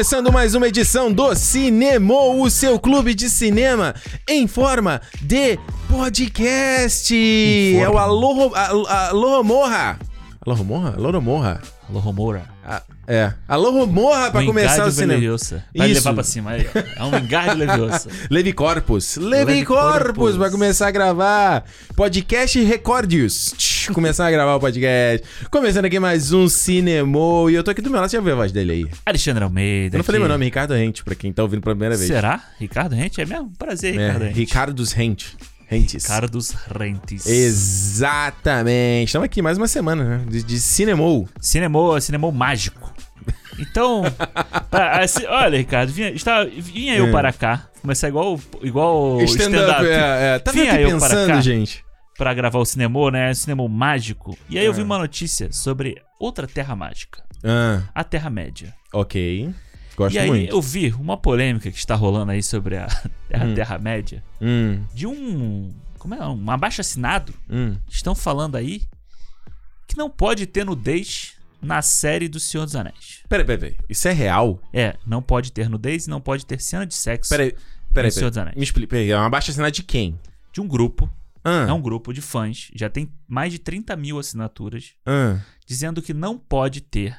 começando mais uma edição do Cinema, o seu clube de cinema em forma de podcast. É o Alô, Alô Morra. Alô Morra? Alô Morra. Alô Romora. É. Alô Morra pra Um começar o cinema. Leviosa. Vai Isso. levar pra cima. aí. É um engarde Leviosa. Levi Corpus. Levi Corpus vai começar a gravar podcast Recordios. Tch, Começar a gravar o podcast. Começando aqui mais um Cinemou. E eu tô aqui do meu lado, você já viu a voz dele aí? Alexandre Almeida. Eu não falei aqui. meu nome, Ricardo Rente, pra quem tá ouvindo pela primeira vez. Será? Ricardo Rente? É mesmo? Prazer, É, Ricardo Rente. Ricardo dos Rente. Rentes. Cara dos Rentes. Exatamente. Estamos aqui mais uma semana, né? De, de Cinemou. Cinemou, cinemou mágico. Então, pra- assim, olha, Ricardo, vinha, está, vinha eu É. para cá. Começar igual igual Stand-up. stand-up. é, é. Tava Vinha eu para pensando, cá. gente. Pra gravar o cinemou, né? Cinemou mágico. E aí eu vi É. uma notícia sobre outra terra mágica. Ah, A Terra-média. ok. Gosto e aí muito. eu vi uma polêmica que está rolando aí sobre a Terra- Hum. Terra-média. Hum, de um. Como é? Um abaixo assinado. hum. Estão falando aí que não pode ter nudez na série do Senhor dos Anéis. Peraí, peraí, peraí. Isso é real? É, não pode ter nudez e não pode ter cena de sexo Peraí, peraí, Senhor dos. Anéis. Me explica. Peraí, é uma baixa assinada de quem? de um grupo. Ah, É um grupo de fãs, já tem mais de 30 mil assinaturas, ah. dizendo que não pode ter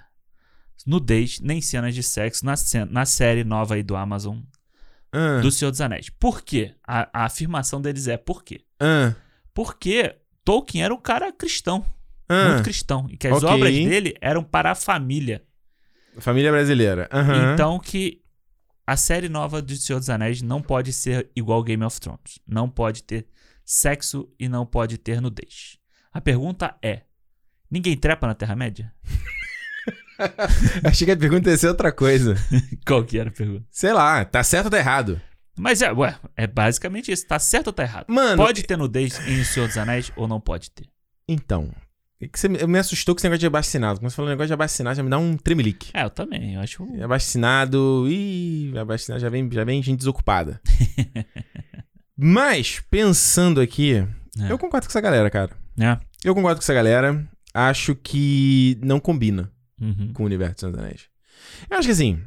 nudez nem cenas de sexo na, cena- na série nova aí do Amazon Ah, do Senhor dos Anéis. Por quê? A, a afirmação deles é por quê? ah, Porque Tolkien era um cara cristão. Ah. muito cristão. E que as ok. obras dele eram para a família. Família brasileira. Aham. Então que a série nova de Senhor dos Anéis não pode ser igual Game of Thrones. Não pode ter sexo e não pode ter nudez. A pergunta é: ninguém trepa na Terra-média? Achei que a pergunta ia ser outra coisa. Qual que era a pergunta? Sei lá, tá certo ou tá errado? Mas é, ué, é basicamente isso. Tá certo ou tá errado? Mano, Pode ter nudez em O Senhor dos Anéis ou não pode ter? Então, é que você me, me assustou com esse negócio de abaixo-assinado. Quando você falou negócio de abaixo-assinado, já me dá um tremelique. É, eu também. Eu acho. Abaixo-assinado, ih, abaixo-assinado já vem, já vem gente desocupada. Mas, pensando aqui, É. eu concordo com essa galera, cara. Né? Eu concordo com essa galera. Acho que não combina Uhum. com o universo dos Anéis. Eu acho que assim,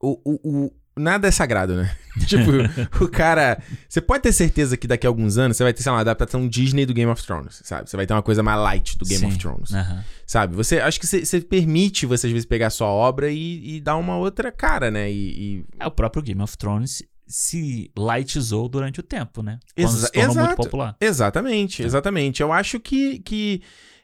o, o, o- nada é sagrado, né? tipo, o cara. Você pode ter certeza que daqui a alguns anos você vai ter, sei lá, uma adaptação Disney do Game of Thrones, sabe? Você vai ter uma coisa mais light do Game Sim. of Thrones. Aham. Sabe? Você acho que você, permite você, às vezes, pegar a sua obra e, e dar uma outra cara, né? E. e- É, o próprio Game of Thrones se lightizou durante o tempo, né? Quando Exa- se tornou muito exato. popular. Exatamente, exatamente. Eu acho que. que...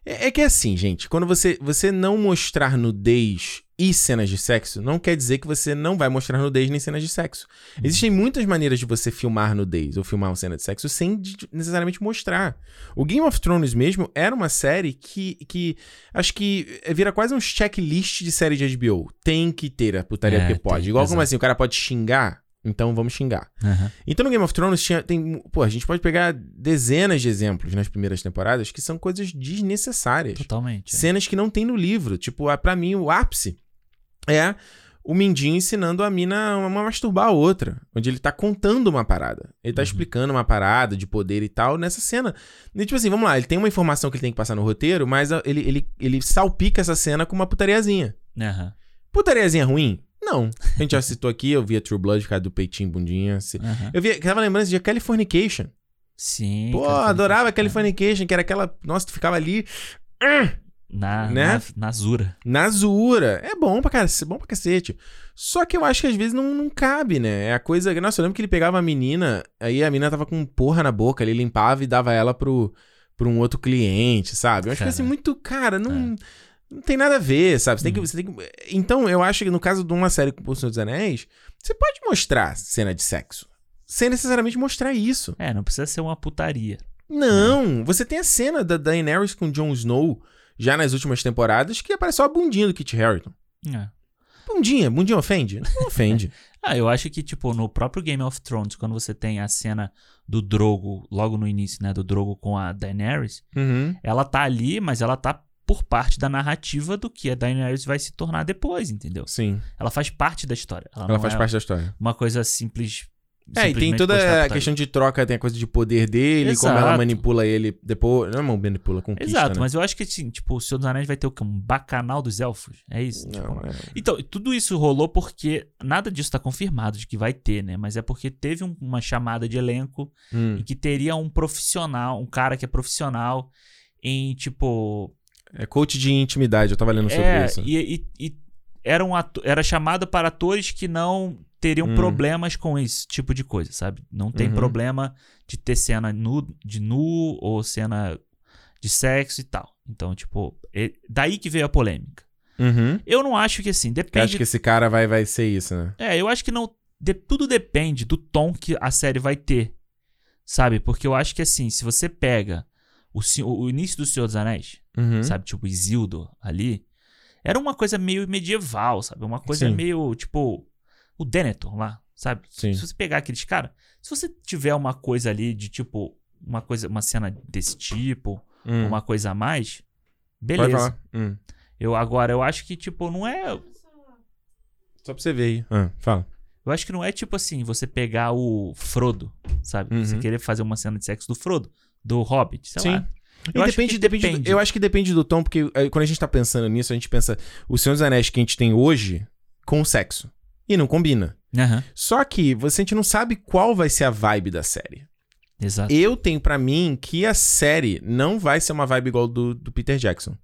É é que é assim, gente, quando você, você não mostrar nudez e cenas de sexo, não quer dizer que você não vai mostrar nudez nem cenas de sexo. Existem muitas maneiras de você filmar nudez ou filmar uma cena de sexo sem necessariamente mostrar. O Game of Thrones mesmo era uma série que, que acho que vira quase um checklist de série de HBO. Tem que ter a putaria É, porque pode. tem, Igual como exato. assim, o cara pode xingar, então vamos xingar. Aham. Então no Game of Thrones tinha, tem, pô, a gente pode pegar dezenas de exemplos nas primeiras temporadas que são coisas desnecessárias. Totalmente. é. Cenas que não tem no livro. Tipo, a- pra mim o ápice é o Mindinho ensinando a mina a uma masturbar a outra, onde ele tá contando uma parada. Ele tá Uhum. explicando uma parada de poder e tal nessa cena. E, tipo assim, vamos lá, ele tem uma informação que ele tem que passar no roteiro, mas ele, ele, ele salpica essa cena com uma putariazinha. Aham. Putariazinha ruim? Não. A gente já citou aqui, eu via True Blood, por causa do peitinho, bundinha. se- Aham. eu vi, tava lembrando de Californication. Sim. Pô, cara, adorava foi- Californication, que era aquela. Nossa, tu ficava ali Na, né? na, na Zura. na zoura. É bom pra cacete, bom pra cacete. Só que eu acho que às vezes não, não cabe, né? É a coisa. Nossa, eu lembro que ele pegava a menina, aí a menina tava com porra na boca, ele limpava e dava ela pro, pro um outro cliente, sabe? Eu acho que Cara. assim, muito. Cara, não. É. Não tem nada a ver, sabe? Você tem, que, Uhum. você tem que. Então, eu acho que no caso de uma série com o Senhor dos Anéis, você pode mostrar cena de sexo. Sem necessariamente mostrar isso. É, não precisa ser uma putaria. Não, você tem a cena da Daenerys com Jon Snow já nas últimas temporadas que aparece só a bundinha do Kit Harington. É. Bundinha, bundinha ofende? Não ofende. Ah, eu acho que, tipo, no próprio Game of Thrones, quando você tem a cena do Drogo, logo no início, né? Do Drogo com a Daenerys, Uhum. ela tá ali, mas ela tá por parte da narrativa do que a Daenerys vai se tornar depois, entendeu? Sim, Ela faz parte da história. Ela, ela faz é parte da história. uma coisa simples É, e tem toda a questão de troca, tem a coisa de poder dele, como ela Exato. manipula ele depois. Não, não manipula, conquista. Exato, né? mas eu acho que assim, tipo, o Senhor dos Anéis vai ter o quê? Um bacanal dos elfos. É isso? Tipo, Não, é... Então, tudo isso rolou porque nada disso tá confirmado de que vai ter, né? Mas é porque teve um- uma chamada de elenco Hum. e que teria um profissional, um cara que é profissional em, tipo. É coach de intimidade, eu tava lendo sobre é, isso. e, e- e era, um era chamado para atores que não teriam Hum. problemas com esse tipo de coisa, sabe? Não tem Uhum. problema de ter cena nu, de nu ou cena de sexo e tal. Então, tipo, é daí que veio a polêmica. Uhum. Eu não acho que assim, Eu depende. acho que esse cara vai, vai ser isso, né? É, eu acho que não. de- tudo depende do tom que a série vai ter. Sabe? Porque eu acho que assim, se você pega o, o início do Senhor dos Anéis, Uhum. sabe? Tipo, Isildur ali. Era uma coisa meio medieval, sabe? Uma coisa Sim. meio, tipo, o Denethor lá, sabe? Sim. Se você pegar aqueles caras, se você tiver uma coisa ali de tipo, uma coisa, uma cena desse tipo, Hum. uma coisa a mais, beleza. Hum. Eu agora eu acho que tipo não é, Só pra você ver aí. Ah, fala. eu acho que não é tipo assim, você pegar o Frodo, sabe? Você Uhum. querer fazer uma cena de sexo do Frodo, do Hobbit, sei Sim. lá. Eu acho depende, que depende, do- depende. eu acho que depende do tom, porque eh, quando a gente tá pensando nisso, a gente pensa o Senhor dos Anéis que a gente tem hoje com o sexo. E não combina. Aham. Só que você, a gente não sabe qual vai ser a vibe da série. Exato. Eu tenho pra mim que a série não vai ser uma vibe igual do, do Peter Jackson.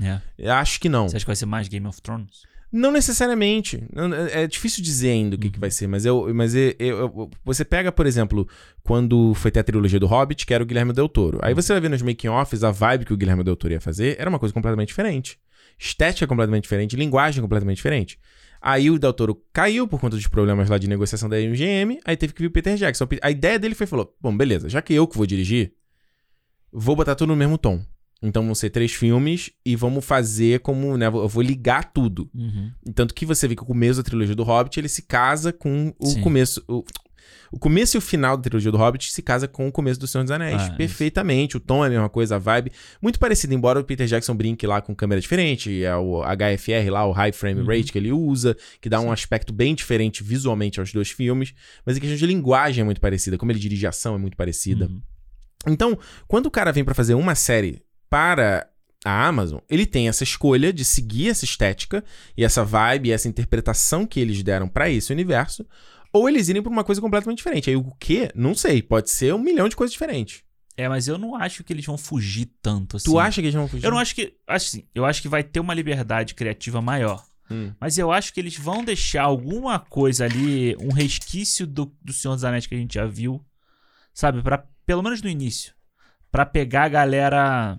É. Eu acho que não. Você acha que vai ser mais Game of Thrones? Não necessariamente. Não- É difícil dizer ainda o que, que vai ser, mas, eu, mas eu, eu- eu- você pega, por exemplo, quando foi ter a trilogia do Hobbit, que era o Guilherme Del Toro. Aí você vai ver nos making-offs a vibe que o Guilherme Del Toro ia fazer, era uma coisa completamente diferente. Estética completamente diferente, linguagem completamente diferente. Aí o Del Toro caiu por conta dos problemas lá de negociação da MGM, aí teve que vir o Peter Jackson. A ideia dele foi, falou, bom, beleza, já que eu que vou dirigir, vou botar tudo no mesmo tom. Então vão ser três filmes e vamos fazer como, né, eu vou ligar tudo. Uhum. Tanto que você vê que o começo da trilogia do Hobbit, ele se casa com o Sim. começo. O, o começo e o final da trilogia do Hobbit se casa com o começo do Senhor dos Anéis. Ah, perfeitamente. O tom é a mesma coisa, a vibe. Muito parecido, embora o Peter Jackson brinque lá com câmera diferente. É o HFR lá, o High Frame Uhum. Rate que ele usa, que dá um aspecto bem diferente visualmente aos dois filmes. Mas a questão de linguagem é muito parecida. Como ele dirige ação é muito parecida. Uhum. Então, quando o cara vem pra fazer uma série para a Amazon, ele tem essa escolha de seguir essa estética e essa vibe e essa interpretação que eles deram pra esse universo, ou eles irem pra uma coisa completamente diferente. Aí o que? Não sei. Pode ser um milhão de coisas diferentes. É, mas eu não acho que eles vão fugir tanto assim. Tu acha que eles vão fugir? Eu não acho que. Acho assim, eu acho que vai ter uma liberdade criativa maior. Hum. Mas eu acho que eles vão deixar alguma coisa ali, um resquício do, do Senhor dos Anéis que a gente já viu, sabe? Pra, pelo menos no início. Pra pegar a galera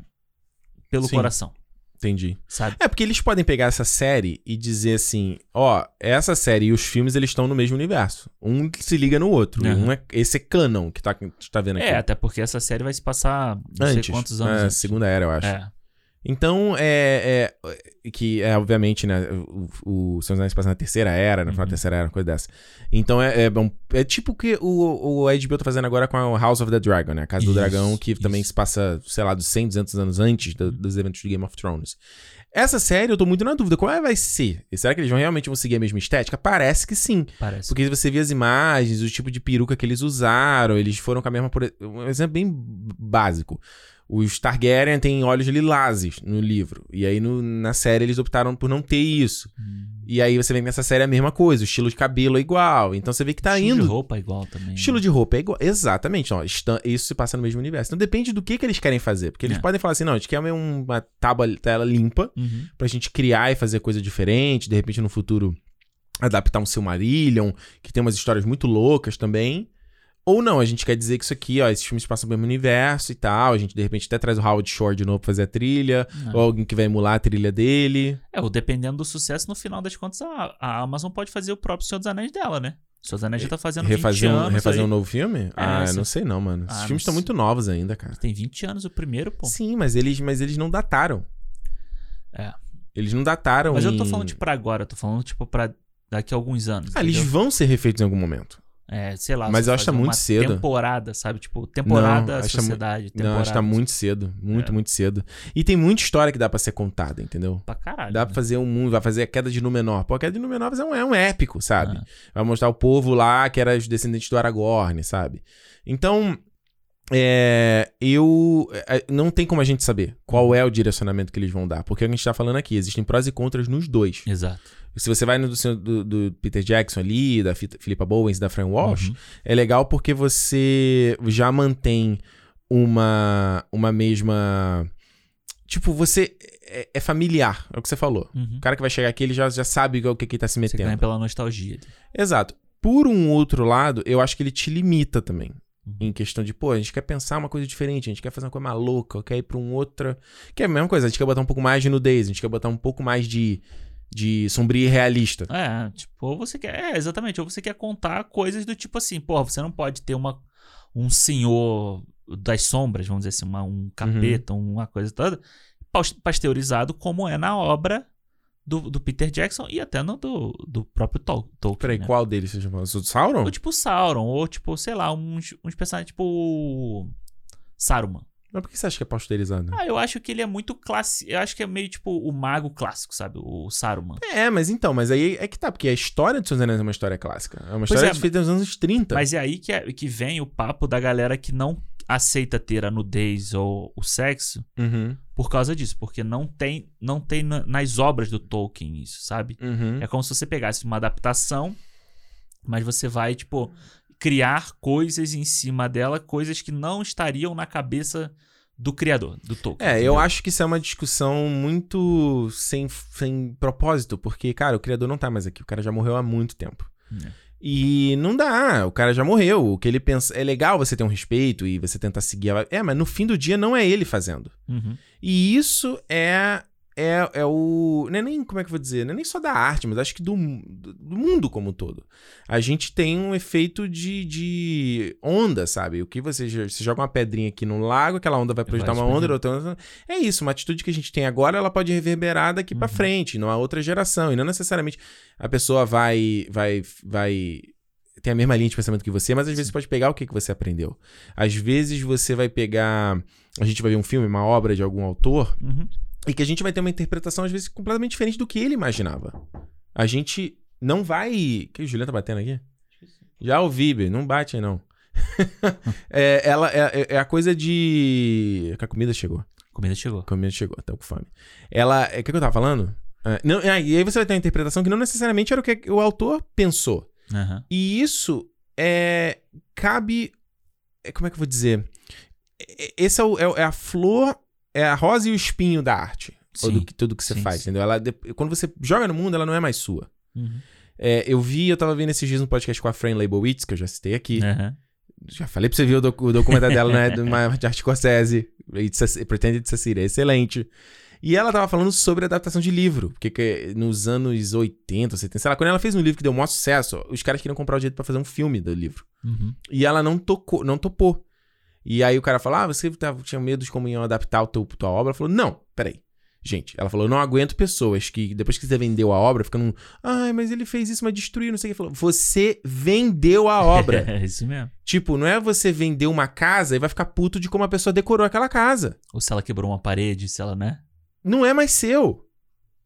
pelo Sim. coração, Entendi. sabe? É, porque eles podem pegar essa série e dizer assim: ó, essa série e os filmes eles estão no mesmo universo. Um se liga no outro. Aham. Um é, esse é canon que tá, que tu tá vendo aqui. É, até porque essa série vai se passar não antes. sei quantos anos. É, antes. segunda era, eu acho. É. Então, é, é- Que é, obviamente, né? O, o Senhor dos Anéis passa na terceira era, na final da Uhum. terceira era, uma coisa dessa. Então, é, é, bom, é tipo o que o, o HBO tá fazendo agora com a House of the Dragon, né? A Casa do Isso, Dragão, que também isso. se passa, sei lá, dos 100, 200 anos antes do- dos eventos de Game of Thrones. Essa série, eu tô muito na dúvida. Qual é vai ser? E será que eles vão realmente vão seguir a mesma estética? Parece que sim. Parece. Porque você vê as imagens, o tipo de peruca que eles usaram, eles foram com a mesma. por- Um exemplo bem básico. Os Targaryen têm olhos lilazes no livro. E aí no- na série eles optaram por não ter isso. Hum. E aí você vê que nessa série é a mesma coisa, o estilo de cabelo é igual. Então você vê que tá Estilo indo. de roupa é igual também. Estilo de roupa é igual. Exatamente. Ó, isso se passa no mesmo universo. Então depende do que, que eles querem fazer. Porque eles É. podem falar assim: não, a gente quer uma tábua, tela limpa Uhum. pra gente criar e fazer coisa diferente, de repente no futuro adaptar um Silmarillion, que tem umas histórias muito loucas também. Ou não, a gente quer dizer que isso aqui, ó, esses filmes passam no mesmo universo e tal, a gente de repente até traz o Howard Shore de novo pra fazer a trilha, É. ou alguém que vai emular a trilha dele. É, ou dependendo do sucesso, no final das contas, a, a Amazon pode fazer o próprio Senhor dos Anéis dela, né? O Senhor dos Anéis já tá fazendo 20 Refazer, um, anos. refazer aí. um novo filme? ah, essa- não sei não, mano. Esses Ah, filmes não estão muito novos ainda, cara. Tem 20 anos o primeiro, pô. Sim, mas eles, mas eles não dataram. É. Eles não dataram Mas eu tô em- falando, tipo, pra agora. Eu tô falando, tipo, pra daqui a alguns anos. Ah, eles entendeu? vão ser refeitos em algum momento. É, sei lá. Mas eu acho que tá muito cedo. Temporada, sabe? Tipo, temporada que tá mu- sociedade. temporada, Não, acho que tá muito cedo. Muito, É. muito cedo. E tem muita história que dá pra ser contada, entendeu? Pra caralho. Dá né? pra fazer um mundo, vai fazer a queda de Númenor. Pô, a queda de Númenor é um, é um épico, sabe? Ah. Vai mostrar o povo lá que era os descendentes do Aragorn, sabe? Então, é, eu. é, Não tem como a gente saber qual é o direcionamento que eles vão dar. Porque é o que a gente tá falando aqui, existem prós e contras nos dois. Exato. Se você vai no do, do- Peter Jackson ali, da Philippa Bowens, da Fran Walsh, Uhum. é legal porque você já mantém uma, uma mesma. Tipo, você é, é familiar, é o que você falou. Uhum. O cara que vai chegar aqui, ele já, já sabe o que, que tá se Você metendo. ganha pela nostalgia. Exato. Por um outro lado, eu acho que ele te limita também. Uhum. Em questão de, pô, a gente quer pensar uma coisa diferente, a gente quer fazer uma coisa maluca, quer ir pra um outra. Que é a mesma coisa, a gente quer botar um pouco mais de nudez, a gente quer botar um pouco mais de, de sombrio e realista. É, tipo, ou você quer. É, exatamente. Ou você quer contar coisas do tipo assim, porra, você não pode ter uma, um senhor das sombras, vamos dizer assim, uma- um capeta, uma coisa toda, pasteurizado como é na obra do, do Peter Jackson e até no do, do próprio Tol Tolkien. Peraí, né? qual deles você chamou? O Sauron? Ou tipo Sauron, ou tipo, sei lá, uns, uns personagens tipo. Saruman. Mas por que você acha que é pasteurizado? Ah, eu acho que ele é muito clássico. Eu acho que é meio tipo o mago clássico, sabe? O Saruman. É, mas então, mas aí é que tá, porque a história de Seus Anéis é uma história clássica. É uma Pois história é, feita nos anos 30. Mas é aí que, é- que vem o papo da galera que não aceita ter a nudez ou o sexo Uhum, por causa disso. Porque não tem, não tem na- nas obras do Tolkien isso, sabe? uhum. É como se você pegasse uma adaptação, mas você vai, tipo, criar coisas em cima dela, coisas que não estariam na cabeça do criador, do Tolkien. É, eu entendeu? acho que isso é uma discussão muito sem, sem propósito, porque, cara, o criador não tá mais aqui, o cara já morreu há muito tempo. É. E não dá, o cara já morreu. O que ele pensa. É legal você ter um respeito e você tentar seguir. A... É, mas no fim do dia não é ele fazendo. Uhum. E isso é. É, é o. Não é nem. Como é que eu vou dizer? Não é nem só da arte, mas acho que do, do mundo como um todo. A gente tem um efeito de, de onda, sabe? O que você, você joga uma pedrinha aqui no lago, aquela onda vai projetar uma onda, outra onda. É isso, uma atitude que a gente tem agora, ela pode reverberar daqui pra Uhum. frente, numa outra geração. E não necessariamente a pessoa vai. vai, vai tem a mesma linha de pensamento que você, mas às vezes você pode pegar o que, que você aprendeu. Às vezes você vai pegar. A gente vai ver um filme, uma obra de algum autor, Uhum. E que a gente vai ter uma interpretação, às vezes, completamente diferente do que ele imaginava. A gente não vai. Que o Juliano tá batendo aqui? Já ouvi, Bê, não bate aí, não. é, ela é, é- é a coisa de. Que a comida chegou. Comida chegou. Comida chegou, tô com fome. Ela. é, O que, que eu tava falando? Ah, não, ah, e aí você vai ter uma interpretação que não necessariamente era o que o autor pensou. Aham. E isso é. Cabe. é, Como é que eu vou dizer? É- Esse é, é o- é a flor, é a rosa e o espinho da arte. Ou Sim. do que, tudo que você Sim, faz, sim. entendeu? Ela, de- quando você joga no mundo, ela não é mais sua. Uhum. É, eu vi, eu tava vendo esses dias um podcast com a Fran Leibowitz, que eu já citei aqui. Aham. Já falei pra você ver o, o documentário dela, né? Do Martin Scorsese, It's a, Pretended It's a City, é excelente. E ela tava falando sobre adaptação de livro, porque que nos anos 80, 70, sei lá, quando ela fez um livro que deu maior sucesso, os caras queriam comprar o direito pra fazer um filme do livro. Uhum. E ela não tocou, não topou. E aí o cara falou: Ah, você tava, tinha medo de como iam adaptar o teu, tua obra? Ela falou: Não, peraí. Gente, ela falou: Eu não aguento pessoas que depois que você vendeu a obra, ficam num. Ai, mas ele fez isso, mas destruiu, não sei o que. Falou: Você vendeu a obra. É isso mesmo. tipo, não é você vender uma casa e vai ficar puto de como a pessoa decorou aquela casa. Ou se ela quebrou uma parede, se ela, né? Não é mais seu.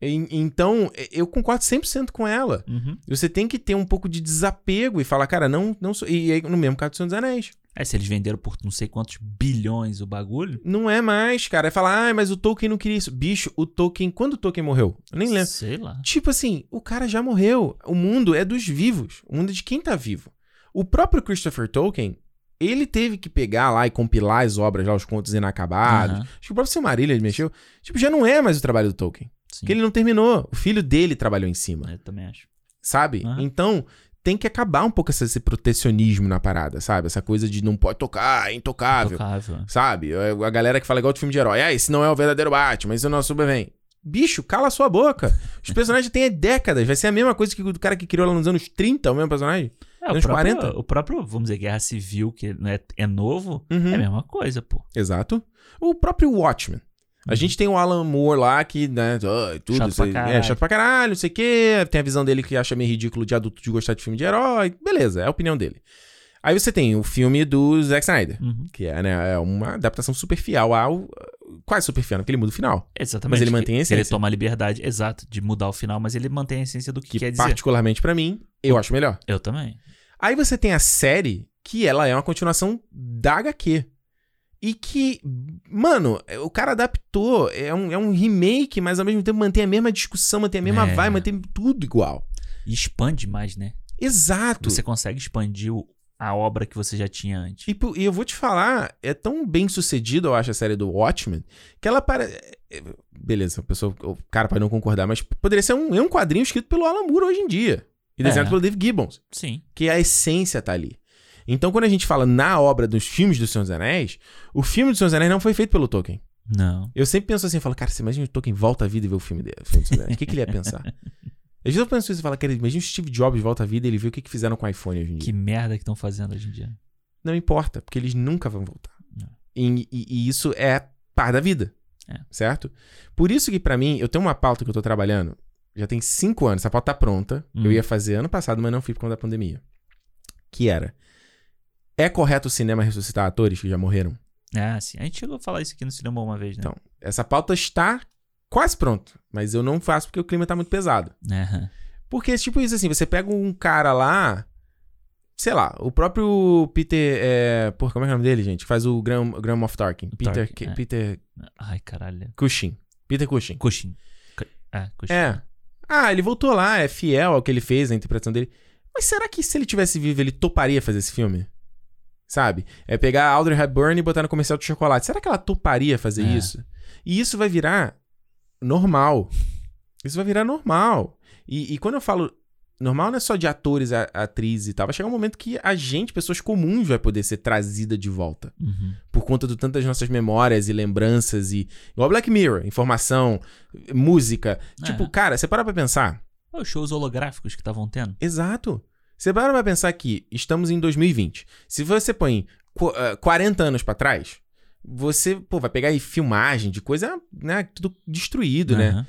Então, eu concordo 100% com ela. Uhum. Você tem que ter um pouco de desapego e falar, cara, não, não sou. E aí, no mesmo caso do Senhor dos Anéis. É, se eles venderam por não sei quantos bilhões o bagulho. Não é mais, cara. É falar, ah, mas o Tolkien não queria isso. Bicho, o Tolkien, quando o Tolkien morreu? Eu nem lembro. Sei lá. Tipo assim, o cara já morreu. O mundo é dos vivos. O mundo é de quem tá vivo. O próprio Christopher Tolkien, ele teve que pegar lá e compilar as obras lá, os contos inacabados. Aham. Acho que o próprio Silmarillion ele mexeu. Tipo, já não é mais o trabalho do Tolkien. Sim. Porque ele não terminou. O filho dele trabalhou em cima. Eu também acho. Sabe? Aham. Então, tem que acabar um pouco esse, protecionismo na parada, sabe? Essa coisa de não pode tocar, é intocável. Tocável. Sabe? É, A galera que fala igual de filme de herói. Ah, esse não é o verdadeiro Batman, esse não é o Superman. Bicho, cala a sua boca. Os personagens têm décadas. Vai ser a mesma coisa que o cara que criou lá nos anos 30, o mesmo personagem. É, o Anos próprio, 40? o próprio, vamos dizer, Guerra Civil, que é, é novo, Uhum. é a mesma coisa, pô. Exato. O próprio Watchmen. A gente tem o Alan Moore lá que, né, tudo, Chato pra sei- é caralho. chato pra caralho, não sei o quê. Tem a visão dele que acha meio ridículo de adulto de gostar de filme de herói. Beleza, é a opinião dele. Aí você tem o filme do Zack Snyder, Uhum. que é, né, é uma adaptação super fiel ao. Quase super fiel, porque ele muda o final. Exatamente. Mas ele mantém a Ele essência. toma a liberdade, exato, de mudar o final, mas ele mantém a essência do que, Que, quer dizer. particularmente pra mim, eu acho melhor. Eu também. Aí você tem a série, que ela é uma continuação da HQ. E que, mano, o cara adaptou, é um, é um remake, mas ao mesmo tempo mantém a mesma discussão, mantém a mesma É. vibe, mantém tudo igual. E expande mais, né? Exato. Você consegue expandir o- a obra que você já tinha antes. E, e eu vou te falar, é tão bem sucedido, eu acho, a série do Watchmen, que ela parece. Beleza, a pessoa, o cara pode não concordar, mas poderia ser um, é um quadrinho escrito pelo Alan Moore hoje em dia. E desenhado É. pelo Dave Gibbons. Sim. que a essência tá ali. Então, quando a gente fala na obra dos filmes do Senhor dos Anéis, o filme do Senhor dos Anéis não foi feito pelo Tolkien. Não. Eu sempre penso assim, eu falo, cara, você imagina o Tolkien volta à vida e vê o filme dele, o filme do Senhor dos Anéis. O que, que ele ia pensar? Às vezes eu penso isso e falo, cara, imagina o Steve Jobs volta à vida e ele vê o que, que fizeram com o iPhone hoje em dia. Que merda que estão fazendo hoje em dia. Não importa, porque eles nunca vão voltar. E, e- e isso é par da vida. É. Certo? Por isso que pra mim, eu tenho uma pauta que eu tô trabalhando, já tem cinco anos, essa pauta tá pronta. Hum. Eu ia fazer ano passado, mas não fui por conta da pandemia. Que era, é correto o cinema ressuscitar atores que já morreram? Ah, sim. A gente chegou a falar isso aqui no cinema uma vez, né? Então, essa pauta está quase pronta, mas eu não faço porque o clima tá muito pesado. Aham. Porque, tipo isso assim, você pega um cara lá, sei lá, o próprio Peter, é, porra, como é é o nome dele, gente? Faz o Graham, Graham Moff Tarkin. Peter, Tarkin, Ki- é. Peter Ai, caralho. Cushing. Peter Cushing. Cushing. Cu- É, Cushing. É. Ah, ele voltou lá, é fiel ao que ele fez, a interpretação dele. Mas será que se ele tivesse vivo, ele toparia fazer esse filme? Sabe? É pegar a Audrey Hepburn e botar no comercial de chocolate. Será que ela toparia fazer É. isso? E isso vai virar normal. Isso vai virar normal. E, e quando eu falo normal, não é só de atores, a- atrizes e tal. Vai chegar um momento que a gente, pessoas comuns, vai poder ser trazida de volta. Uhum. Por conta de tantas nossas memórias e lembranças e... Igual Black Mirror. Informação, música. É. Tipo, cara, você para pra pensar... Os shows holográficos que estavam tendo. Exato. Você para pra pensar que estamos em 2020. Se você põe qu- ah, 40 anos pra trás, você pô, vai pegar aí filmagem de coisa, né, tudo destruído, né? Aham.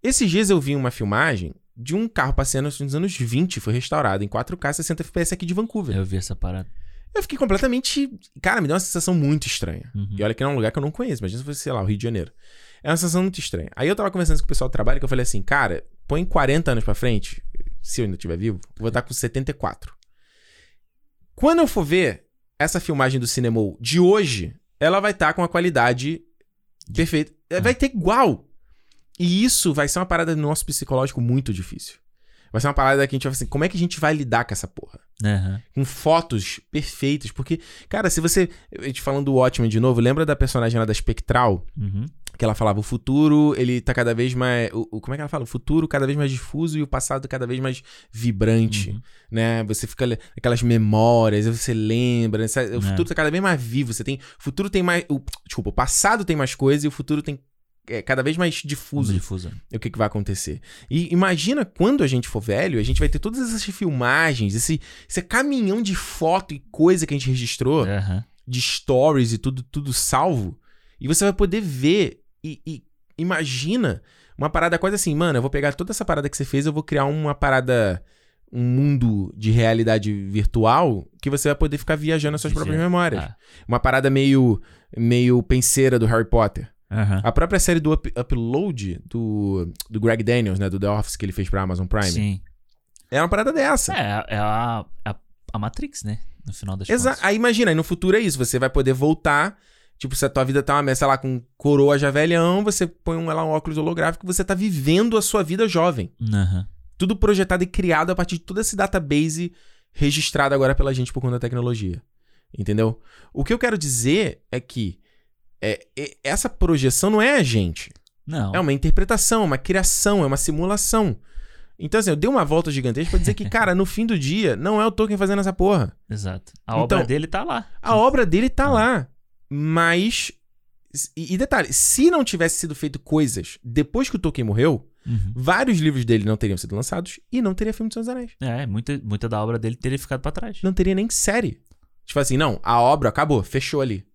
Esses dias eu vi uma filmagem de um carro passeando nos anos 20, foi restaurado em 4K 60 FPS aqui de Vancouver. Eu vi essa parada. Eu fiquei completamente, cara, me deu uma sensação muito estranha. Uhum. E olha que é um lugar que eu não conheço, imagina se fosse, sei lá, o Rio de Janeiro. É uma sensação muito estranha. Aí eu tava conversando com o pessoal do trabalho que eu falei assim, cara, põe 40 anos pra frente, se eu ainda estiver vivo, vou estar com 74. Quando eu for ver essa filmagem do cinema de hoje, ela vai estar com a qualidade perfeita. É, Vai ter igual. E isso vai ser uma parada no nosso psicológico muito difícil. Vai ser uma parada que a gente vai falar assim, como é que a gente vai lidar com essa porra? Aham. com fotos perfeitas. Porque, cara, se você. A gente falando do Watchmen de novo, lembra da personagem lá da Spectral? Uhum. Que ela falava, o futuro, ele tá cada vez mais. O, o- como é que ela fala? O futuro cada vez mais difuso e o passado cada vez mais vibrante. Uhum. Né? Você fica aquelas memórias, você lembra. né? O É. futuro tá cada vez mais vivo. Você tem. O futuro tem mais. O, desculpa, o passado tem mais coisas e o futuro tem. É cada vez mais difuso Difuso. o que, que vai acontecer. E imagina quando a gente for velho, a gente vai ter todas essas filmagens, esse, esse caminhão de foto e coisa que a gente registrou, Aham. de stories e tudo, tudo salvo. E você vai poder ver e, e imagina uma parada quase assim, mano, eu vou pegar toda essa parada que você fez, eu vou criar uma parada, um mundo de realidade virtual que você vai poder ficar viajando nas suas Viajar. próprias memórias. Ah. Uma parada meio, meio penseira do Harry Potter. Aham. A própria série do Up- Upload, do, do Greg Daniels, né? Do The Office que ele fez pra Amazon Prime. Sim. É uma parada dessa. É, é a, a, a Matrix, né? No final das Exa contas. Aí imagina, aí no futuro é isso. Você vai poder voltar. Tipo, se a tua vida tá uma mesa, sei lá, com coroa já velhão, você põe um, lá, um óculos holográfico você tá vivendo a sua vida jovem. Aham. Tudo projetado e criado a partir de todo esse database registrado agora pela gente por conta da tecnologia. Entendeu? O que eu quero dizer é que é, é- essa projeção não é a gente. Não. É uma interpretação, é uma criação, é uma simulação. Então, assim, eu dei uma volta gigantesca pra dizer que, cara, no fim do dia, não é o Tolkien fazendo essa porra. Exato. A Então, obra dele tá lá. A obra dele tá Ah. lá. Mas. E, e detalhe, se não tivesse sido feito coisas depois que o Tolkien morreu, Uhum. vários livros dele não teriam sido lançados e não teria filme de Senhor dos Anéis. É, muita, muita da obra dele teria ficado pra trás. Não teria nem série. Tipo assim, não, a obra acabou, fechou ali.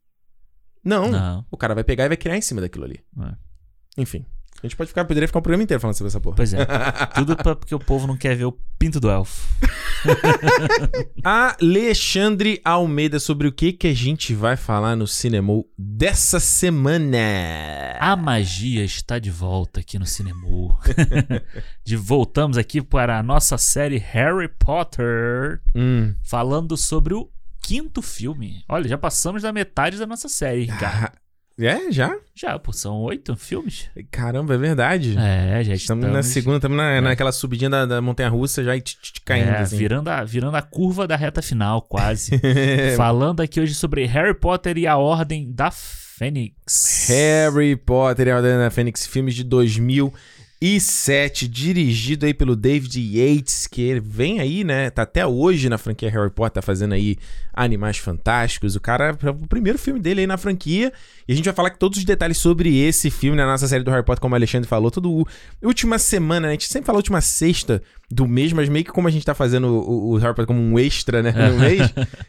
Não, Não. o cara vai pegar e vai criar em cima daquilo ali. É. Enfim. A gente pode ficar, poderia ficar o programa inteiro falando sobre essa porra. Pois é. Tudo pra, porque o povo não quer ver o pinto do elfo. Alexandre Almeida, sobre o que que a gente vai falar no cinema dessa semana? A magia está de volta aqui no cinema. de voltamos aqui para a nossa série Harry Potter, Hum. falando sobre o quinto filme. Olha, já passamos da metade da nossa série, Ricardo. É, já? Já, pô, são oito filmes? Caramba, é verdade. É, já Estamos estamos... na segunda, estamos na, naquela subidinha da, da montanha russa já e tch, tch, caindo. É, assim. virando, a, virando a curva da reta final, quase. Falando aqui hoje sobre Harry Potter e a Ordem da Fênix. Harry Potter e a Ordem da Fênix, filmes de 2007, dirigido aí pelo David Yates, que vem aí, né? Tá até hoje na franquia Harry Potter, tá fazendo aí Animais Fantásticos. O cara, é o primeiro filme dele aí na franquia. E a gente vai falar que todos os detalhes sobre esse filme na nossa série do Harry Potter, como o Alexandre falou, tudo última semana, né? A gente sempre fala última sexta do mês, mas meio que como a gente tá fazendo o, o Harry Potter como um extra, né? No mês,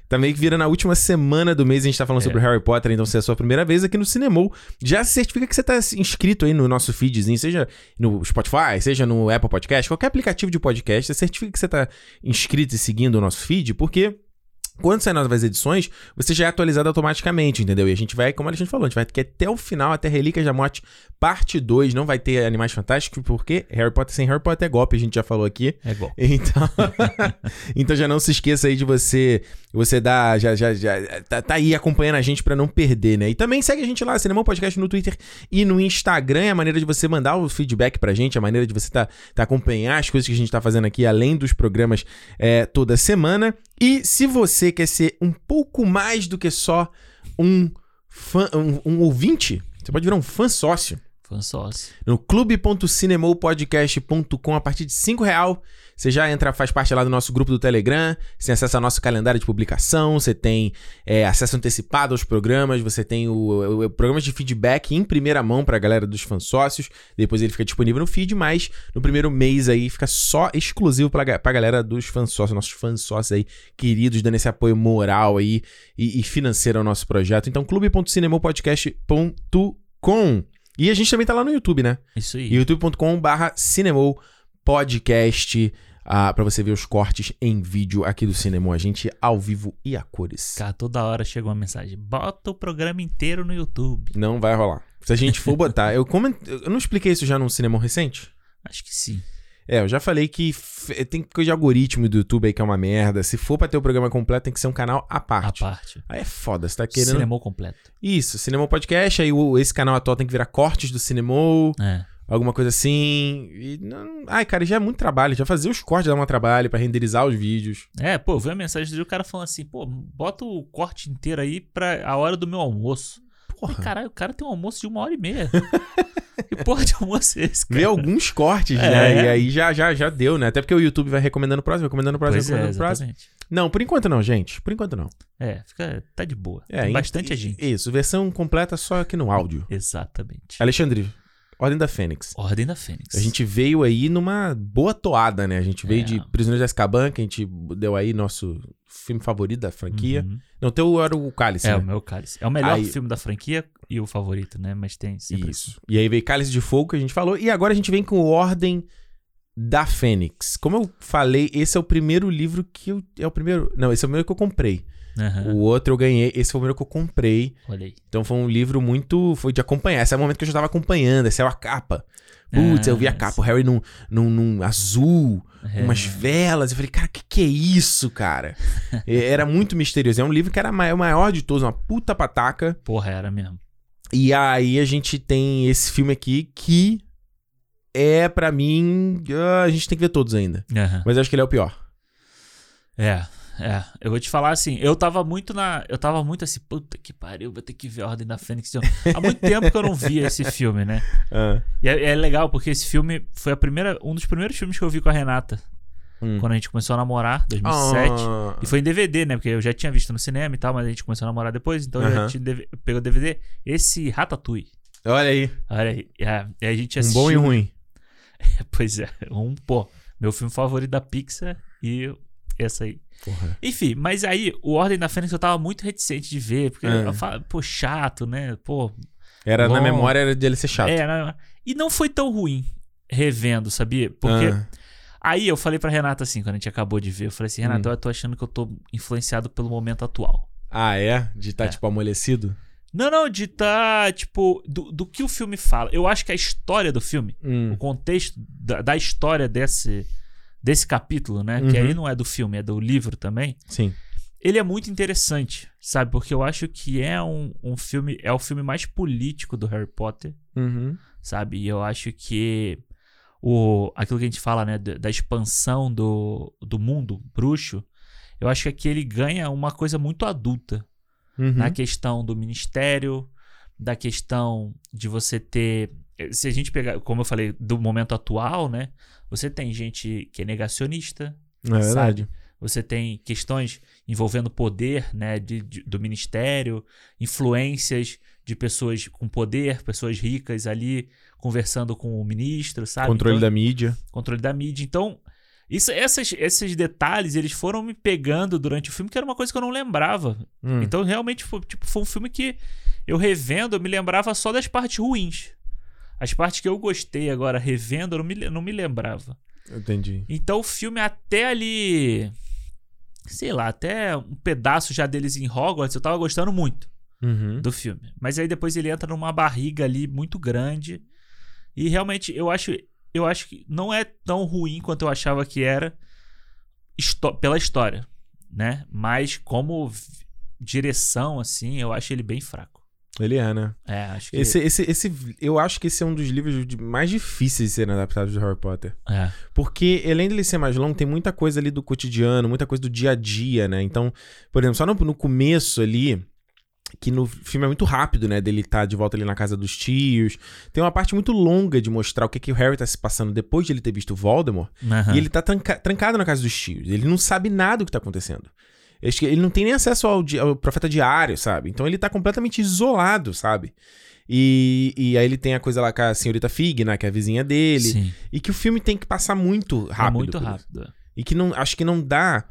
tá meio que vira na última semana do mês a gente tá falando sobre o Harry Potter, então se é a sua primeira vez aqui no Cinemol, já certifica que você tá inscrito aí no nosso feedzinho, seja no Spotify, seja no Apple Podcast, qualquer aplicativo de podcast, certifica que você tá inscrito e seguindo o nosso feed, porque quando sair novas edições, você já é atualizado automaticamente, entendeu? E a gente vai, como a gente falou, a gente vai ter até o final, até Relíquias da Morte, parte 2. Não vai ter Animais Fantásticos, porque Harry Potter sem Harry Potter é golpe, a gente já falou aqui. É igual. Então, então já não se esqueça aí de você você dar já já, já tá, tá aí acompanhando a gente pra não perder, né? E também segue a gente lá, Cinema Podcast no Twitter e no Instagram, é a maneira de você mandar o feedback pra gente, a maneira de você tá, tá acompanhar as coisas que a gente tá fazendo aqui além dos programas é, toda semana. E se você quer ser um pouco mais do que só um fã, um, um ouvinte, você pode virar um fã sócio Fã sócio. no clube.cinemopodcast.com a partir de 5 real. Você já entra, faz parte lá do nosso grupo do Telegram, você tem acesso ao nosso calendário de publicação, você tem é, acesso antecipado aos programas, você tem o, o, o programas de feedback em primeira mão pra galera dos fãs sócios, depois ele fica disponível no feed, mas no primeiro mês aí fica só exclusivo pra, ga- pra galera dos fãs sócios, nossos fãs sócios aí, queridos, dando esse apoio moral aí e, e financeiro ao nosso projeto. Então, clube.cinemopodcast.com e a gente também tá lá no YouTube, né? Isso aí. youtube.com/barra Cinemou Podcast. Ah, pra você ver os cortes em vídeo aqui do Cinemou. A gente ao vivo e a cores. Cara, toda hora chega uma mensagem. Bota o programa inteiro no YouTube. Não vai rolar. Se a gente for botar. eu, eu não expliquei isso já num Cinemou recente? Acho que sim. É, eu já falei que tem coisa de algoritmo do YouTube aí que é uma merda. Se for pra ter o programa completo, tem que ser um canal à A parte. parte. Aí é foda, você tá querendo. Cinemou completo. Isso, Cinemou Podcast, aí o- esse canal atual tem que virar cortes do Cinemou. É. alguma coisa assim. E não... Ai, cara, já é muito trabalho. Já fazer os cortes dá um trabalho pra renderizar os vídeos. É, pô, vi a mensagem dele, o cara falando assim, pô, bota o corte inteiro aí pra a hora do meu almoço. Porra. Caralho, o cara tem um almoço de uma hora e meia. que porra de almoço é esse, cara? Ver alguns cortes, É. né? E aí já, já, já deu, né? Até porque o YouTube vai recomendando o próximo, recomendando o próximo, Pois é, recomendando o próximo. Não, por enquanto não, gente. Por enquanto não. É, fica, tá de boa. É, Tem em- bastante gente. Isso, versão completa só aqui no áudio. Exatamente. Alexandre, Ordem da Fênix. Ordem da Fênix. A gente veio aí numa boa toada, né? A gente veio É. de Prisioneiros de Azkaban, que a gente deu aí nosso filme favorito da franquia. Uhum. Não, teu era o Cálice, É, né? o meu cálice. É o melhor Aí- filme da franquia e o favorito, né? Mas tem sempre Isso. E aí veio Cálice de Fogo, que a gente falou. E agora a gente vem com Ordem da Fênix. Como eu falei, esse é o primeiro livro que eu. É o primeiro. Não, esse é o primeiro que eu comprei. Aham. O outro eu ganhei. Esse foi o primeiro que eu comprei. Olha aí. Então foi um livro muito. Foi de acompanhar. Esse é o momento que eu já tava acompanhando. Essa é a capa. Putz, Ah, eu vi a capa. O Harry num, num, num azul, É. umas velas. Eu falei, cara, que que é isso, cara? É, era muito misterioso. É um livro que era ma- o maior de todos, uma puta pataca. Porra, era mesmo. E aí a gente tem esse filme aqui que é, pra mim, ah, a gente tem que ver todos ainda. Aham. Mas eu acho que ele é o pior. É, é. Eu vou te falar assim, eu tava muito na. Eu tava muito assim, puta que pariu, vou ter que ver a Ordem da Fênix. Há muito tempo que eu não via esse filme, né? Ah, E é, é legal, porque esse filme foi a primeira, um dos primeiros filmes que eu vi com a Renata. hum. Quando a gente começou a namorar, 2007. Ah, E foi em DVD, né? Porque eu já tinha visto no cinema e tal, mas a gente começou a namorar depois, então eu já tinha pegou DVD. Esse Ratatouille. Olha aí, Olha aí. E a, e a gente um assistiu. bom e ruim. Pois é, um, pô, meu filme favorito da Pixar e essa aí. Porra. Enfim, mas aí, o Ordem da Fênix eu tava muito reticente de ver, porque É. eu falo, pô, chato, né? Pô, Era na Bom. memória era dele ser chato. é, não- e não foi tão ruim revendo, sabia? Porque Ah. aí eu falei pra Renata assim, quando a gente acabou de ver, eu falei assim, Renata, Hum. eu tô achando que eu tô influenciado pelo momento atual. Ah, é? De estar, É. tipo, amolecido? Não, não, de tá, tipo, do, do que o filme fala. Eu acho que a história do filme, Hum. o contexto da, da história desse, desse capítulo, né? Que Uhum. aí não é do filme, é do livro também. Sim. Ele é muito interessante, sabe? Porque eu acho que é um, um filme, é o filme mais político do Harry Potter, Uhum. sabe? E eu acho que o, aquilo que a gente fala, né, da, da expansão do, do mundo bruxo, eu acho que aqui ele ganha uma coisa muito adulta, Uhum. na questão do ministério, da questão de você ter. Se a gente pegar, como eu falei, do momento atual, né? Você tem gente que é negacionista, É verdade. você tem questões envolvendo poder, né? De, de- do ministério, influências de pessoas com poder, pessoas ricas ali conversando com o ministro, sabe? Controle Então- da mídia. controle da mídia. Então, isso, essas, esses detalhes, eles foram me pegando durante o filme, que era uma coisa que eu não lembrava. Hum. Então, realmente, foi, tipo, foi um filme que eu revendo, eu me lembrava só das partes ruins. As partes que eu gostei agora, revendo, eu não me, não me lembrava. Entendi. Então, o filme até ali... Sei lá, até um pedaço já deles em Hogwarts, eu tava gostando muito Uhum. do filme. Mas aí depois ele entra numa barriga ali muito grande. E realmente eu acho, eu acho que não é tão ruim quanto eu achava que era pela história, né? Mas como direção assim, eu acho ele bem fraco. Ele é, né? É, acho que Esse, esse, esse, eu acho que esse é um dos livros mais difíceis de serem adaptados de Harry Potter. é. Porque, além dele ser mais longo, tem muita coisa ali do cotidiano, muita coisa do dia a dia, né? Então, por exemplo, só no, no começo ali, que no filme é muito rápido, né? Dele tá de volta ali na casa dos tios. Tem uma parte muito longa de mostrar o que, que o Harry tá se passando depois de ele ter visto o Voldemort. Aham. E ele tá tranca- trancado na casa dos tios. Ele não sabe nada do que tá acontecendo. Ele não tem nem acesso ao, di- ao profeta diário, sabe? Então ele tá completamente isolado, sabe? E, e aí ele tem a coisa lá com a senhorita Fig, né? Que é a vizinha dele. Sim, E que o filme tem que passar muito é rápido. muito por isso. rápido. E que não, acho que não dá